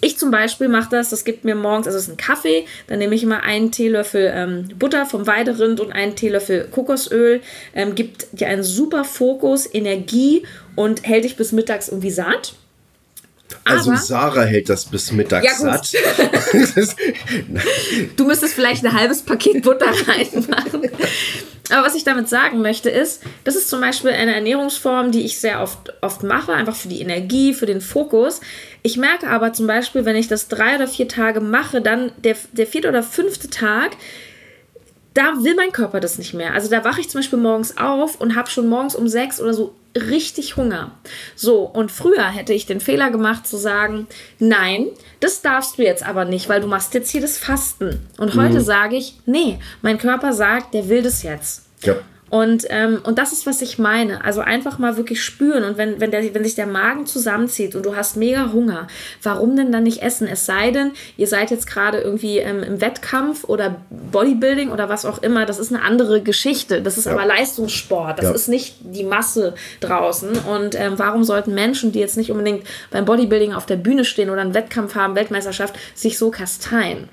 Ich zum Beispiel mache das, das gibt mir morgens, also es ist ein Kaffee, dann nehme ich immer einen Teelöffel ähm, Butter vom Weiderind und einen Teelöffel Kokosöl, ähm, gibt dir einen super Fokus, Energie und hält dich bis mittags irgendwie satt. Also Aber, Sarah hält das bis mittags ja, satt. du müsstest vielleicht ein halbes Paket Butter reinmachen. Aber was ich damit sagen möchte, ist, das ist zum Beispiel eine Ernährungsform, die ich sehr oft, oft mache, einfach für die Energie, für den Fokus. Ich merke aber zum Beispiel, wenn ich das drei oder vier Tage mache, dann der, der vierte oder fünfte Tag, da will mein Körper das nicht mehr. Also da wache ich zum Beispiel morgens auf und habe schon morgens um sechs oder so richtig Hunger. So, und früher hätte ich den Fehler gemacht zu sagen, nein, das darfst du jetzt aber nicht, weil du machst jetzt hier das Fasten. Und heute mhm. sage ich, nee, mein Körper sagt, der will das jetzt. Ja. Und, ähm, und das ist, was ich meine. Also einfach mal wirklich spüren. Und wenn, wenn, der, wenn sich der Magen zusammenzieht und du hast mega Hunger, warum denn dann nicht essen? Es sei denn, ihr seid jetzt gerade irgendwie ähm, im Wettkampf oder Bodybuilding oder was auch immer. Das ist eine andere Geschichte. Das ist ja. aber Leistungssport. Das ja. ist nicht die Masse draußen. Und ähm, warum sollten Menschen, die jetzt nicht unbedingt beim Bodybuilding auf der Bühne stehen oder einen Wettkampf haben, Weltmeisterschaft, sich so kasteien?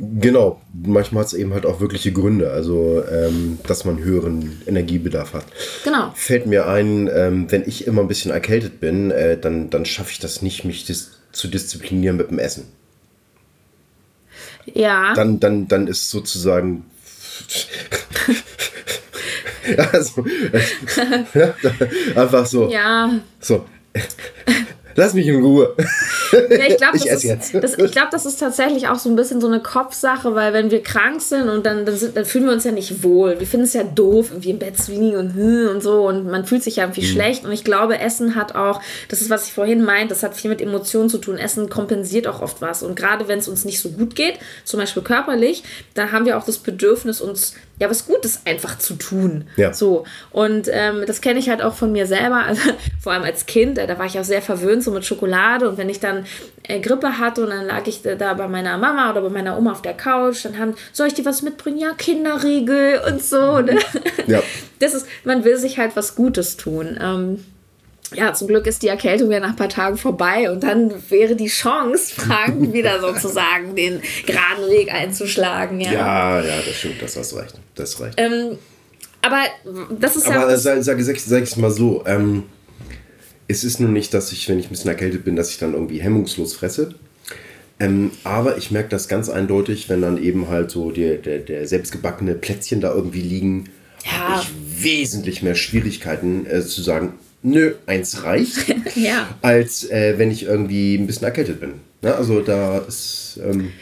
Genau, manchmal hat es eben halt auch wirkliche Gründe, also ähm, dass man höheren Energiebedarf hat. Genau. Fällt mir ein, ähm, wenn ich immer ein bisschen erkältet bin, äh, dann, dann schaffe ich das nicht, mich dis zu disziplinieren mit dem Essen. Ja. Dann, dann, dann ist sozusagen. also, äh, einfach so. Ja. So. Lass mich in Ruhe. Ja, ich glaube, das, ist, das, glaub, das ist tatsächlich auch so ein bisschen so eine Kopfsache, weil wenn wir krank sind und dann, dann, sind, dann fühlen wir uns ja nicht wohl. Wir finden es ja doof, irgendwie im Bett zu liegen und, und so und man fühlt sich ja irgendwie mhm. schlecht. Und ich glaube, Essen hat auch, das ist, was ich vorhin meinte, das hat viel mit Emotionen zu tun. Essen kompensiert auch oft was. Und gerade wenn es uns nicht so gut geht, zum Beispiel körperlich, dann haben wir auch das Bedürfnis, uns ja was Gutes einfach zu tun. Ja. So. Und ähm, das kenne ich halt auch von mir selber, also vor allem als Kind, äh, da war ich auch sehr verwöhnt so mit Schokolade und wenn ich dann äh, Grippe hatte und dann lag ich da bei meiner Mama oder bei meiner Oma auf der Couch, dann haben, soll ich dir was mitbringen? Ja, Kinderriegel und so. Ne? Ja. Das ist, man will sich halt was Gutes tun. Ähm, ja, zum Glück ist die Erkältung ja nach ein paar Tagen vorbei und dann wäre die Chance, Frank wieder sozusagen den geraden Weg einzuschlagen. Ja, ja, ja das stimmt, das hast recht. Das reicht. Ähm, aber das ist aber ja. Aber sage sag, sag, sag ich mal so, ähm, es ist nur nicht, dass ich, wenn ich ein bisschen erkältet bin, dass ich dann irgendwie hemmungslos fresse. Ähm, aber ich merke das ganz eindeutig, wenn dann eben halt so der, der, der selbstgebackene Plätzchen da irgendwie liegen, ja. habe ich wesentlich mehr Schwierigkeiten äh, zu sagen, nö, eins reicht, ja. als äh, wenn ich irgendwie ein bisschen erkältet bin. Ja, also da ist. Ähm,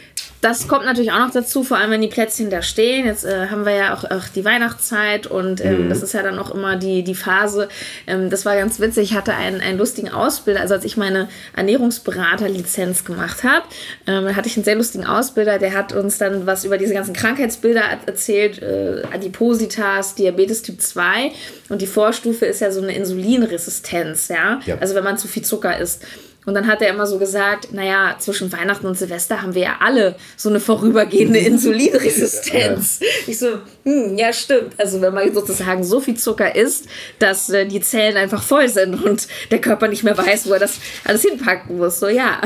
das kommt natürlich auch noch dazu, vor allem wenn die Plätzchen da stehen. Jetzt äh, haben wir ja auch, auch die Weihnachtszeit und ähm, mhm. das ist ja dann auch immer die, die Phase. Ähm, das war ganz witzig. Ich hatte einen, einen lustigen Ausbilder, also als ich meine Ernährungsberaterlizenz gemacht habe, ähm, hatte ich einen sehr lustigen Ausbilder, der hat uns dann was über diese ganzen Krankheitsbilder erzählt, äh, Adipositas, Diabetes Typ 2 und die Vorstufe ist ja so eine Insulinresistenz, ja? ja. Also wenn man zu viel Zucker isst. Und dann hat er immer so gesagt, naja, zwischen Weihnachten und Silvester haben wir ja alle so eine vorübergehende Insulinresistenz. Ich so, hm, ja, stimmt. Also wenn man sozusagen so viel Zucker isst, dass äh, die Zellen einfach voll sind und der Körper nicht mehr weiß, wo er das alles hinpacken muss. So, ja.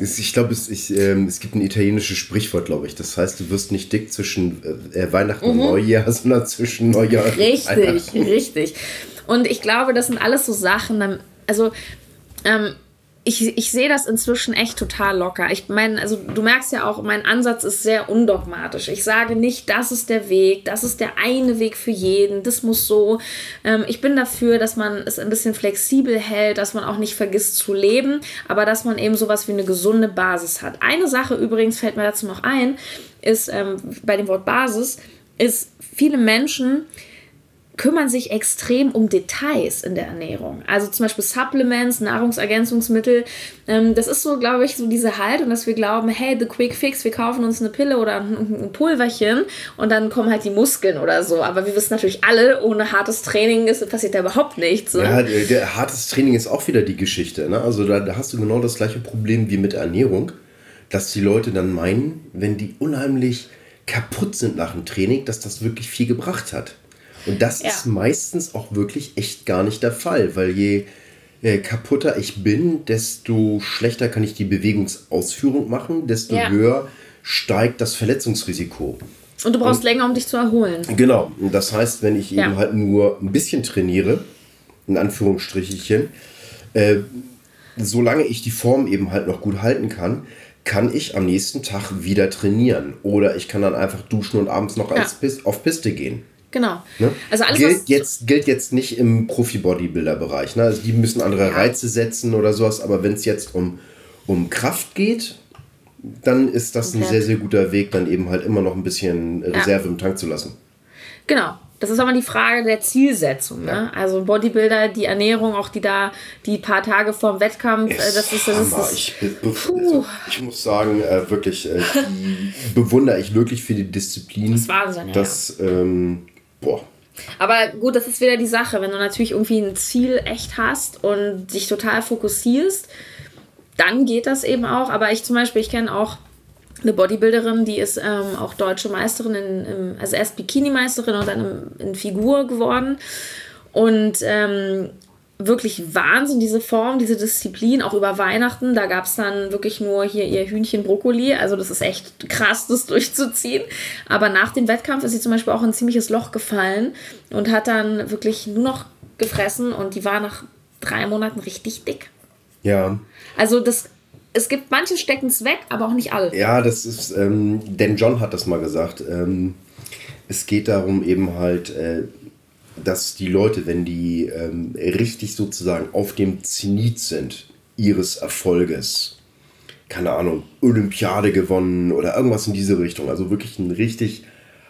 Ich glaube, es, äh, es gibt ein italienisches Sprichwort, glaube ich. Das heißt, du wirst nicht dick zwischen äh, Weihnachten mhm. und Neujahr, sondern zwischen Neujahr und Richtig, richtig. Und ich glaube, das sind alles so Sachen, also ähm, ich, ich sehe das inzwischen echt total locker. Ich meine, also du merkst ja auch, mein Ansatz ist sehr undogmatisch. Ich sage nicht, das ist der Weg, das ist der eine Weg für jeden, das muss so. Ähm, ich bin dafür, dass man es ein bisschen flexibel hält, dass man auch nicht vergisst zu leben, aber dass man eben sowas wie eine gesunde Basis hat. Eine Sache übrigens fällt mir dazu noch ein. ist ähm, bei dem Wort Basis, ist viele Menschen kümmern sich extrem um Details in der Ernährung. Also zum Beispiel Supplements, Nahrungsergänzungsmittel. Ähm, das ist so, glaube ich, so diese Haltung, dass wir glauben, hey, the quick fix, wir kaufen uns eine Pille oder ein, Pulverchen und dann kommen halt die Muskeln oder so. Aber wir wissen natürlich alle, ohne hartes Training ist, passiert da überhaupt nichts. Ne? Ja, der, der, hartes Training ist auch wieder die Geschichte. Ne? Also da, da hast du genau das gleiche Problem wie mit Ernährung, dass die Leute dann meinen, wenn die unheimlich kaputt sind nach dem Training, dass das wirklich viel gebracht hat. Und das ja. ist meistens auch wirklich echt gar nicht der Fall, weil je äh, kaputter ich bin, desto schlechter kann ich die Bewegungsausführung machen, desto ja. höher steigt das Verletzungsrisiko. Und du brauchst und, länger, um dich zu erholen. Genau. Und das heißt, wenn ich ja. eben halt nur ein bisschen trainiere, in Anführungsstrichen, äh, solange ich die Form eben halt noch gut halten kann, kann ich am nächsten Tag wieder trainieren. Oder ich kann dann einfach duschen und abends noch als Pist auf Piste gehen. Genau. Ne? Also alles, gilt, jetzt, gilt jetzt nicht im Profi-Bodybuilder-Bereich. Ne? Also die müssen andere ja. Reize setzen oder sowas, aber wenn es jetzt um, um Kraft geht, dann ist das okay. ein sehr, sehr guter Weg, dann eben halt immer noch ein bisschen Reserve ja. im Tank zu lassen. Genau. Das ist aber die Frage der Zielsetzung. Ne? Also Bodybuilder, die Ernährung, auch die da die paar Tage vorm Wettkampf, äh, es das ist das. Ist, ich, also, ich muss sagen, äh, wirklich äh, bewundere ich wirklich für die Disziplin. Das ist Wahnsinn, ja. Das, ähm, Boah. Aber gut, das ist wieder die Sache. Wenn du natürlich irgendwie ein Ziel echt hast und dich total fokussierst, dann geht das eben auch. Aber ich zum Beispiel, ich kenne auch eine Bodybuilderin, die ist ähm, auch deutsche Meisterin, in, in, also erst Bikini-Meisterin und dann in, in Figur geworden. Und ähm, wirklich Wahnsinn, diese Form, diese Disziplin, auch über Weihnachten. Da gab es dann wirklich nur hier ihr Hühnchen Brokkoli. Also das ist echt krass, das durchzuziehen. Aber nach dem Wettkampf ist sie zum Beispiel auch in ein ziemliches Loch gefallen und hat dann wirklich nur noch gefressen und die war nach drei Monaten richtig dick. Ja. Also das, es gibt manche stecken es weg, aber auch nicht alle. Ja, das ist, ähm, denn John hat das mal gesagt. Ähm, es geht darum eben halt... Äh, dass die Leute, wenn die ähm, richtig sozusagen auf dem Zenit sind ihres Erfolges, keine Ahnung, Olympiade gewonnen oder irgendwas in diese Richtung, also wirklich ein richtig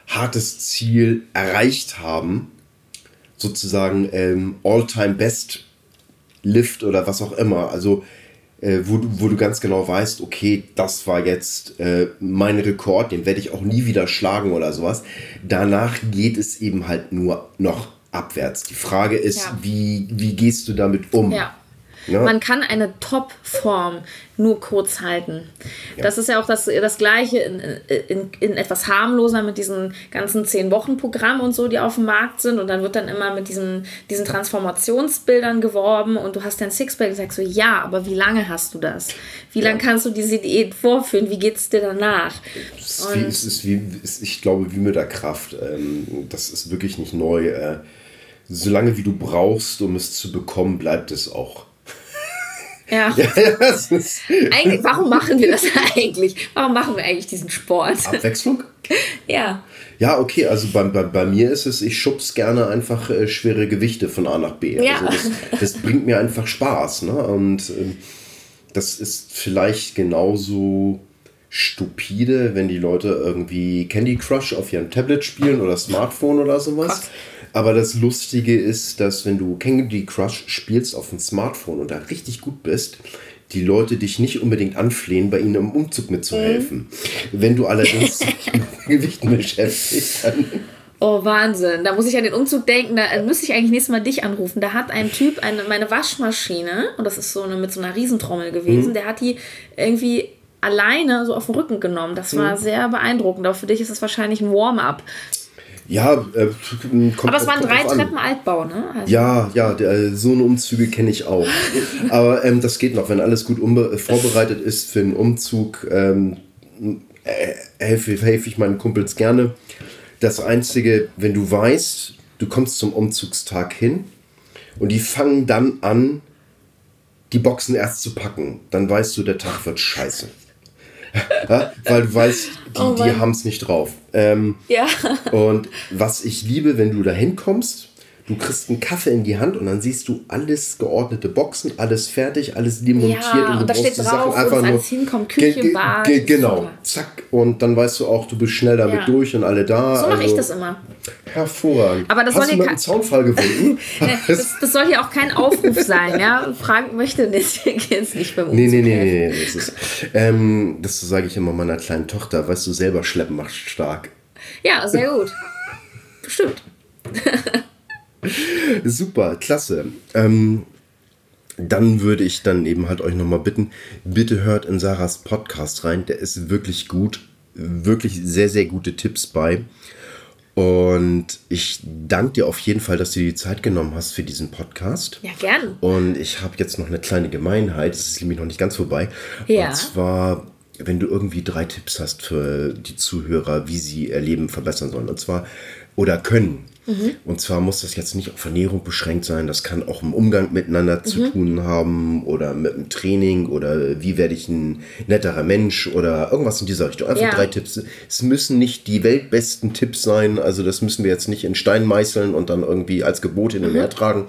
hartes Ziel erreicht haben, sozusagen ähm, All-Time-Best Lift oder was auch immer, also äh, wo, wo du ganz genau weißt, okay, das war jetzt äh, mein Rekord, den werde ich auch nie wieder schlagen oder sowas. Danach geht es eben halt nur noch abwärts. Die Frage ist, ja. wie, wie gehst du damit um? Ja. Ja. Man kann eine Top-Form nur kurz halten. Ja. Das ist ja auch das, das Gleiche in, in, in etwas harmloser mit diesen ganzen 10-Wochen-Programmen und so, die auf dem Markt sind. Und dann wird dann immer mit diesen, diesen Transformationsbildern geworben und du hast dein Sixpack und sagst so, ja, aber wie lange hast du das? Wie ja. lange kannst du diese Diät vorführen? Wie geht es dir danach? Es ist, wie, es ist wie, ich glaube, wie mit der Kraft. Ähm, das ist wirklich nicht neu. Äh, solange wie du brauchst, um es zu bekommen, bleibt es auch. Ja. ja eigentlich, warum machen wir das eigentlich? Warum machen wir eigentlich diesen Sport? Abwechslung? ja. Ja, okay, also bei, bei, bei mir ist es, ich schubs gerne einfach äh, schwere Gewichte von A nach B. Ja. Also das, das bringt mir einfach Spaß. Ne? Und äh, das ist vielleicht genauso stupide, wenn die Leute irgendwie Candy Crush auf ihrem Tablet spielen oder Smartphone oder sowas. Krass. Aber das Lustige ist, dass wenn du Candy Crush spielst auf dem Smartphone und da richtig gut bist, die Leute dich nicht unbedingt anflehen, bei ihnen im Umzug mitzuhelfen. Mhm. Wenn du allerdings mit Gewichten beschäftigst, dann Oh, Wahnsinn. Da muss ich an den Umzug denken. Da müsste ich eigentlich nächstes Mal dich anrufen. Da hat ein Typ eine, meine Waschmaschine, und das ist so eine mit so einer Riesentrommel gewesen, mhm. der hat die irgendwie alleine so auf den Rücken genommen. Das war mhm. sehr beeindruckend. Auch für dich ist das wahrscheinlich ein Warm-up. Ja, äh, Aber es waren drei Treppen Altbau, ne? Also ja, ja, der, äh, so eine Umzüge kenne ich auch. Aber ähm, das geht noch, wenn alles gut äh, vorbereitet ist für einen Umzug, ähm, äh, helfe, helfe ich meinen Kumpels gerne. Das Einzige, wenn du weißt, du kommst zum Umzugstag hin und die fangen dann an, die Boxen erst zu packen, dann weißt du, der Tag wird scheiße. ja, weil du weißt, die, oh die haben es nicht drauf. Ähm, ja. Und was ich liebe, wenn du da hinkommst, du kriegst einen Kaffee in die Hand und dann siehst du alles geordnete Boxen, alles fertig, alles demontiert Ja, und und da steht die drauf, Sachen einfach nur. hinkommt, Küche, Ge- Bad, ge- Genau, super. zack. Und dann weißt du auch, du bist schnell damit Ja. durch und alle da. So mache ich also das immer. Hervorragend. Aber das Hast soll du hier mit kein- einem Zaunfall gefunden? Das, das soll hier auch kein Aufruf sein, ja. Fragen möchte deswegen jetzt nicht beim Nee, nee, nee, nee, nee. Das, ist, ähm, das sage ich immer meiner kleinen Tochter. Weißt du, selber schleppen macht stark. Ja, sehr gut. Bestimmt. Super, klasse. Ähm, dann würde ich dann eben halt euch nochmal bitten, bitte hört in Sarahs Podcast rein. Der ist wirklich gut. Wirklich sehr, sehr gute Tipps bei. Und ich danke dir auf jeden Fall, dass du dir die Zeit genommen hast für diesen Podcast. Ja, gerne. Und ich habe jetzt noch eine kleine Gemeinheit, das ist nämlich noch nicht ganz vorbei. Ja. Und zwar, wenn du irgendwie drei Tipps hast für die Zuhörer, wie sie ihr Leben verbessern sollen. Und zwar, oder können. Mhm. Und zwar muss das jetzt nicht auf Ernährung beschränkt sein, das kann auch im Umgang miteinander Mhm. zu tun haben oder mit dem Training oder wie werde ich ein netterer Mensch oder irgendwas in dieser Richtung. Einfach Ja. drei Tipps. Es müssen nicht die weltbesten Tipps sein, also das müssen wir jetzt nicht in Stein meißeln und dann irgendwie als Gebot in den Mhm. Meer tragen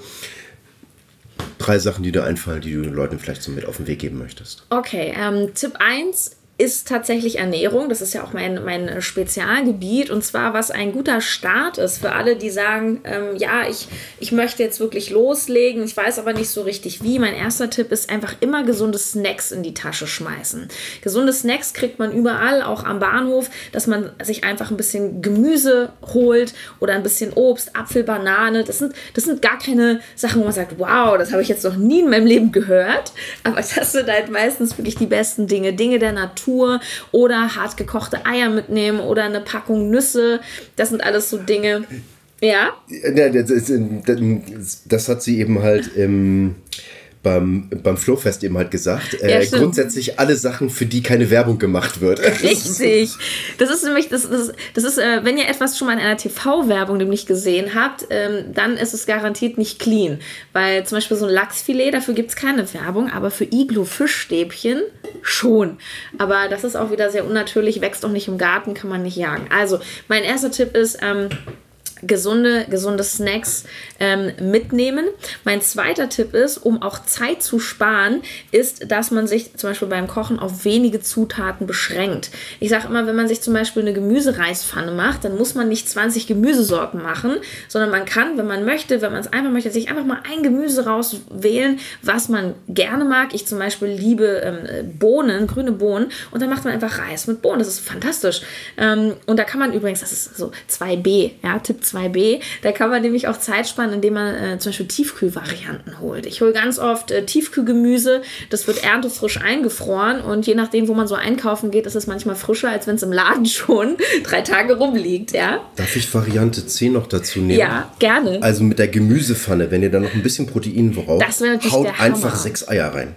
drei Sachen, die dir einfallen, die du den Leuten vielleicht so mit auf den Weg geben möchtest. Okay, ähm, Tipp 1 ist tatsächlich Ernährung. Das ist ja auch mein, mein Spezialgebiet. Und zwar, was ein guter Start ist für alle, die sagen, ähm, ja, ich, ich möchte jetzt wirklich loslegen, ich weiß aber nicht so richtig wie. Mein erster Tipp ist einfach immer gesunde Snacks in die Tasche schmeißen. Gesunde Snacks kriegt man überall, auch am Bahnhof, dass man sich einfach ein bisschen Gemüse holt oder ein bisschen Obst, Apfel, Banane. Das sind, das sind gar keine Sachen, wo man sagt, wow, das habe ich jetzt noch nie in meinem Leben gehört. Aber das sind halt meistens wirklich die besten Dinge. Dinge der Natur oder hart gekochte Eier mitnehmen oder eine Packung Nüsse. Das sind alles so Dinge. Ja, Das, das hat sie eben halt im, beim, beim Flowfest eben halt gesagt. Ja, Äh, stimmt. grundsätzlich alle Sachen, für die keine Werbung gemacht wird. Richtig. Das ist nämlich, das, das, das ist, äh, wenn ihr etwas schon mal in einer TV-Werbung nämlich gesehen habt, ähm, dann ist es garantiert nicht clean. Weil zum Beispiel so ein Lachsfilet, dafür gibt es keine Werbung, aber für Iglo-Fischstäbchen schon. Aber das ist auch wieder sehr unnatürlich, wächst auch nicht im Garten, kann man nicht jagen. Also, mein erster Tipp ist, ähm, gesunde, gesunde Snacks ähm, mitnehmen. Mein zweiter Tipp ist, um auch Zeit zu sparen, ist, dass man sich zum Beispiel beim Kochen auf wenige Zutaten beschränkt. Ich sage immer, wenn man sich zum Beispiel eine Gemüsereispfanne macht, dann muss man nicht 20 Gemüsesorten machen, sondern man kann, wenn man möchte, wenn man es einfach möchte, sich einfach mal ein Gemüse rauswählen, was man gerne mag. Ich zum Beispiel liebe ähm, Bohnen, grüne Bohnen und dann macht man einfach Reis mit Bohnen. Das ist fantastisch. Ähm, und da kann man übrigens, das ist so 2b, ja, Tipp 2b, da kann man nämlich auch Zeit sparen, indem man äh, zum Beispiel Tiefkühlvarianten holt. Ich hole ganz oft äh, Tiefkühlgemüse, das wird erntefrisch eingefroren und je nachdem, wo man so einkaufen geht, ist es manchmal frischer, als wenn es im Laden schon drei Tage rumliegt, ja. Darf ich Variante C noch dazu nehmen? Ja, gerne. Also mit der Gemüsepfanne, wenn ihr da noch ein bisschen Protein braucht, Das haut einfach sechs Eier rein.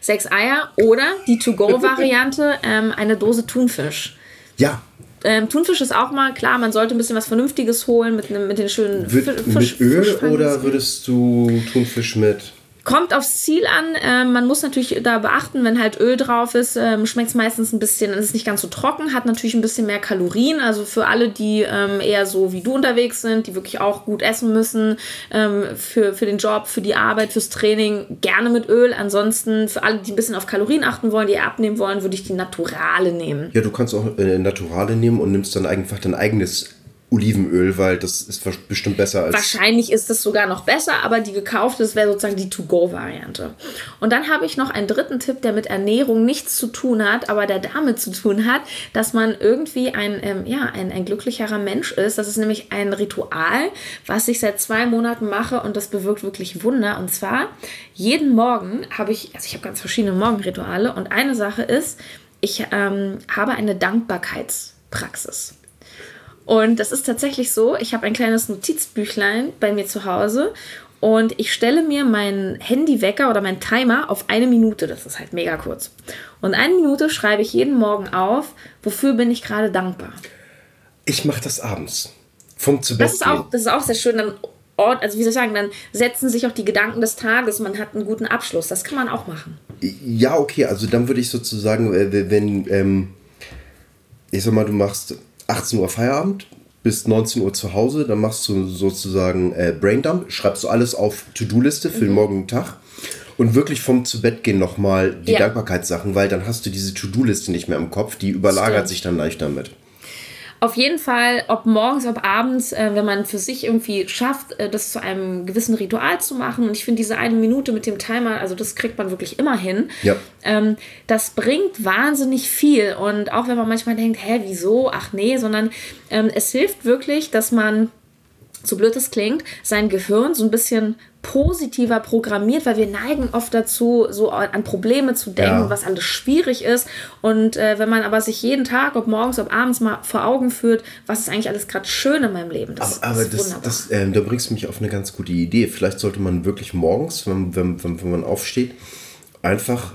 Sechs Eier oder die To-Go-Variante, ähm, eine Dose Thunfisch. Ja, Ähm, Thunfisch ist auch mal klar, man sollte ein bisschen was Vernünftiges holen mit, einem- mit den schönen Wird, Fi- mit Öl Fischfangen. oder würdest du Thunfisch mit Kommt aufs Ziel an. Ähm, man muss natürlich da beachten, wenn halt Öl drauf ist, ähm, schmeckt es meistens ein bisschen, es ist nicht ganz so trocken, hat natürlich ein bisschen mehr Kalorien. Also für alle, die ähm, eher so wie du unterwegs sind, die wirklich auch gut essen müssen, ähm, für, für den Job, für die Arbeit, fürs Training, gerne mit Öl. Ansonsten für alle, die ein bisschen auf Kalorien achten wollen, die abnehmen wollen, würde ich die Naturale nehmen. Ja, du kannst auch äh, Naturale nehmen und nimmst dann einfach dein eigenes Olivenöl, weil das ist bestimmt besser als. Wahrscheinlich ist es sogar noch besser, aber die gekaufte, das wäre sozusagen die To-Go-Variante. Und dann habe ich noch einen dritten Tipp, der mit Ernährung nichts zu tun hat, aber der damit zu tun hat, dass man irgendwie ein, ähm, ja, ein, ein glücklicherer Mensch ist. Das ist nämlich ein Ritual, was ich seit zwei Monaten mache und das bewirkt wirklich Wunder. Und zwar, jeden Morgen habe ich, also ich habe ganz verschiedene Morgenrituale und eine Sache ist, ich ähm, habe eine Dankbarkeitspraxis. Und das ist tatsächlich so, ich habe ein kleines Notizbüchlein bei mir zu Hause und ich stelle mir meinen Handywecker oder meinen Timer auf eine Minute. Das ist halt mega kurz. Und eine Minute schreibe ich jeden Morgen auf, wofür bin ich gerade dankbar. Ich mache das abends. Vom zu Bett Das ist auch, das ist auch sehr schön. Dann, ord- also wie soll ich sagen, dann setzen sich auch die Gedanken des Tages. Man hat einen guten Abschluss. Das kann man auch machen. Ja, okay, also dann würde ich sozusagen, äh, wenn, ähm, ich sag mal, du machst 18 Uhr Feierabend, bis 19 Uhr zu Hause, dann machst du sozusagen äh, Braindump, schreibst du alles auf To-Do-Liste für mhm. den morgigen Tag und wirklich vom zu Bett gehen nochmal die ja. Dankbarkeitssachen, weil dann hast du diese To-Do-Liste nicht mehr im Kopf, die überlagert Stimmt. sich dann leicht damit. Auf jeden Fall, ob morgens, ob abends, äh, wenn man für sich irgendwie schafft, äh, das zu einem gewissen Ritual zu machen. Und ich finde diese eine Minute mit dem Timer, also das kriegt man wirklich immer hin. Ja. Ähm, das bringt wahnsinnig viel. Und auch wenn man manchmal denkt, hä, wieso? Ach nee, sondern ähm, es hilft wirklich, dass man so blöd es klingt, sein Gehirn so ein bisschen positiver programmiert, weil wir neigen oft dazu, so an Probleme zu denken, ja. was alles schwierig ist. Und äh, wenn man aber sich jeden Tag, ob morgens, ob abends mal vor Augen führt, was ist eigentlich alles gerade schön in meinem Leben. Das, aber, aber das, das, das äh, da bringst du mich auf eine ganz gute Idee. Vielleicht sollte man wirklich morgens, wenn, wenn, wenn, wenn man aufsteht, einfach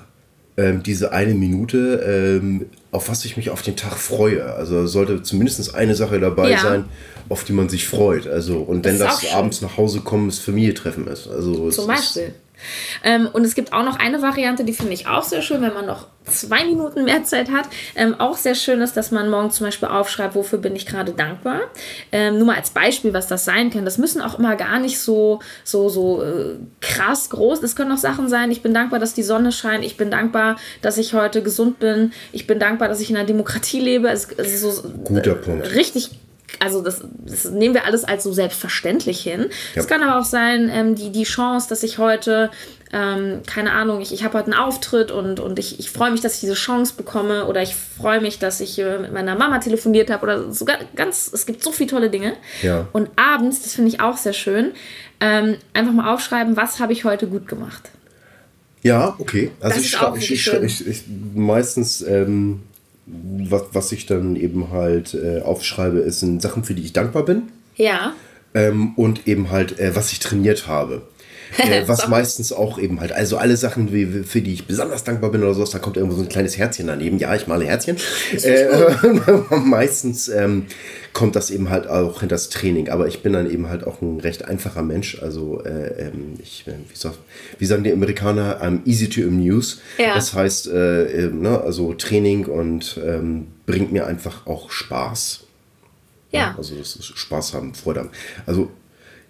ähm, diese eine Minute, ähm, auf was ich mich auf den Tag freue. Also sollte zumindest eine Sache dabei ja. sein, auf die man sich freut. Also und wenn das, das abends nach Hause kommen, das Familientreffen ist. Also Zum Beispiel. Ähm, und es gibt auch noch eine Variante, die finde ich auch sehr schön, wenn man noch zwei Minuten mehr Zeit hat. Ähm, auch sehr schön ist, dass man morgen zum Beispiel aufschreibt, wofür bin ich gerade dankbar. Ähm, nur mal als Beispiel, was das sein kann. Das müssen auch immer gar nicht so, so, so äh, krass groß. Das können auch Sachen sein. Ich bin dankbar, dass die Sonne scheint. Ich bin dankbar, dass ich heute gesund bin. Ich bin dankbar, dass ich in einer Demokratie lebe. Es, es ist so, Guter Punkt. Richtig also das, das, nehmen wir alles als so selbstverständlich hin. Es ja. kann aber auch sein, ähm, die, die Chance, dass ich heute, ähm, keine Ahnung, ich, ich habe heute einen Auftritt und, und ich, ich freue mich, dass ich diese Chance bekomme oder ich freue mich, dass ich äh, mit meiner Mama telefoniert habe oder sogar ganz, es gibt so viele tolle Dinge. Ja. Und abends, das finde ich auch sehr schön, ähm, einfach mal aufschreiben, was habe ich heute gut gemacht. Ja, okay. Also ich, ich, ich, ich, ich, meistens ähm, was, was ich dann eben halt äh, aufschreibe, ist sind Sachen, für die ich dankbar bin. Ja. Ähm, und eben halt, äh, was ich trainiert habe. Äh, was meistens auch eben halt, also alle Sachen, wie, für die ich besonders dankbar bin oder sowas, da kommt irgendwo so ein kleines Herzchen daneben. Ja, ich male Herzchen. Äh, meistens ähm, kommt das eben halt auch in das Training. Aber ich bin dann eben halt auch ein recht einfacher Mensch. Also äh, ähm, ich, äh, wie, sag, wie, sagen die Amerikaner, I'm easy to amuse. Ja. Das heißt, äh, ne, also Training und ähm, bringt mir einfach auch Spaß. Ja. ja. Also das ist Spaß haben, Freude haben. Also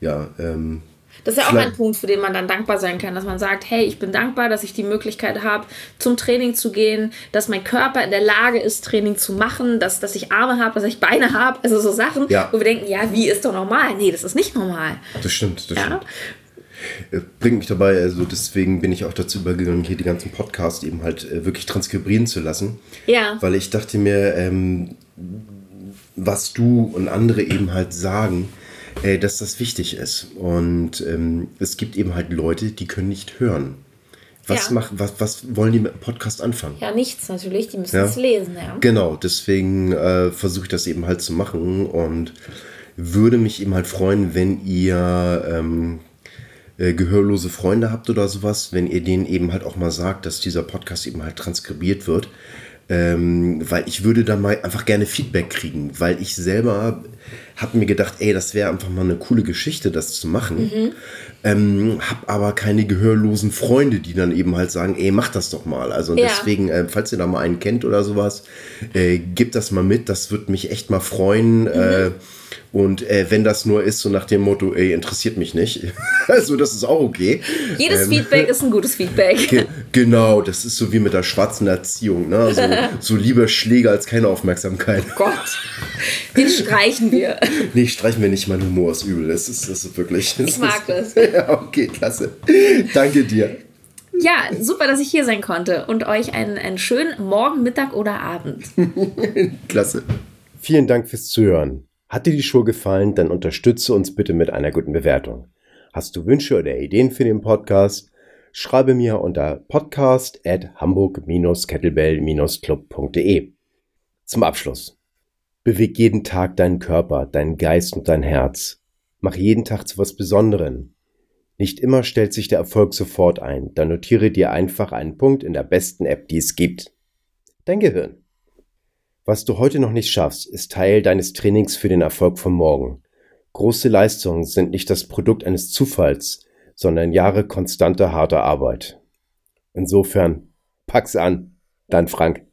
ja, ähm, das ist ja auch ein Punkt, für den man dann dankbar sein kann, dass man sagt, hey, ich bin dankbar, dass ich die Möglichkeit habe, zum Training zu gehen, dass mein Körper in der Lage ist, Training zu machen, dass, dass ich Arme habe, dass ich Beine habe, also so Sachen, ja. wo wir denken, ja, wie ist doch normal? Nee, das ist nicht normal. Das stimmt, das ja? stimmt äh, bringt mich dabei, also deswegen bin ich auch dazu übergegangen, hier die ganzen Podcasts eben halt äh, wirklich transkribieren zu lassen. Ja. Weil ich dachte mir, ähm, was du und andere eben halt sagen, äh, dass das wichtig ist. Und ähm, es gibt eben halt Leute, die können nicht hören. Was, ja. mach, was, was wollen die mit dem Podcast anfangen? Ja, nichts natürlich, die müssen ja. es lesen, ja. Genau, deswegen äh, versuche ich das eben halt zu machen und würde mich eben halt freuen, wenn ihr ähm, äh, gehörlose Freunde habt oder sowas, wenn ihr denen eben halt auch mal sagt, dass dieser Podcast eben halt transkribiert wird. Ähm, weil ich würde da mal einfach gerne Feedback kriegen, weil ich selber habe mir gedacht, ey, das wäre einfach mal eine coole Geschichte, das zu machen. Mhm. Ähm, hab aber keine gehörlosen Freunde, die dann eben halt sagen, ey, mach das doch mal. Also ja. deswegen, äh, falls ihr da mal einen kennt oder sowas, äh, gebt das mal mit. Das würde mich echt mal freuen. Mhm. Äh, und äh, wenn das nur ist, so nach dem Motto, ey, interessiert mich nicht. also das ist auch okay. Jedes ähm, Feedback ist ein gutes Feedback. Ge genau, das ist so wie mit der schwarzen Erziehung. Ne? So, so lieber Schläge als keine Aufmerksamkeit. Oh Gott, den streichen wir. nee, streichen wir nicht, mein Humor ist übel. Das ist, das ist wirklich... Das ich mag ist, das. ja, okay, klasse. Danke dir. Ja, super, dass ich hier sein konnte und euch einen, einen schönen Morgen, Mittag oder Abend. klasse. Vielen Dank fürs Zuhören. Hat dir die Show gefallen, dann unterstütze uns bitte mit einer guten Bewertung. Hast du Wünsche oder Ideen für den Podcast? Schreibe mir unter podcast at hamburg-kettlebell-club.de. Zum Abschluss. Beweg jeden Tag deinen Körper, deinen Geist und dein Herz. Mach jeden Tag zu was Besonderem. Nicht immer stellt sich der Erfolg sofort ein, dann notiere dir einfach einen Punkt in der besten App, die es gibt. Dein Gehirn. Was du heute noch nicht schaffst, ist Teil deines Trainings für den Erfolg von morgen. Große Leistungen sind nicht das Produkt eines Zufalls, sondern Jahre konstanter harter Arbeit. Insofern, pack's an, dein Frank.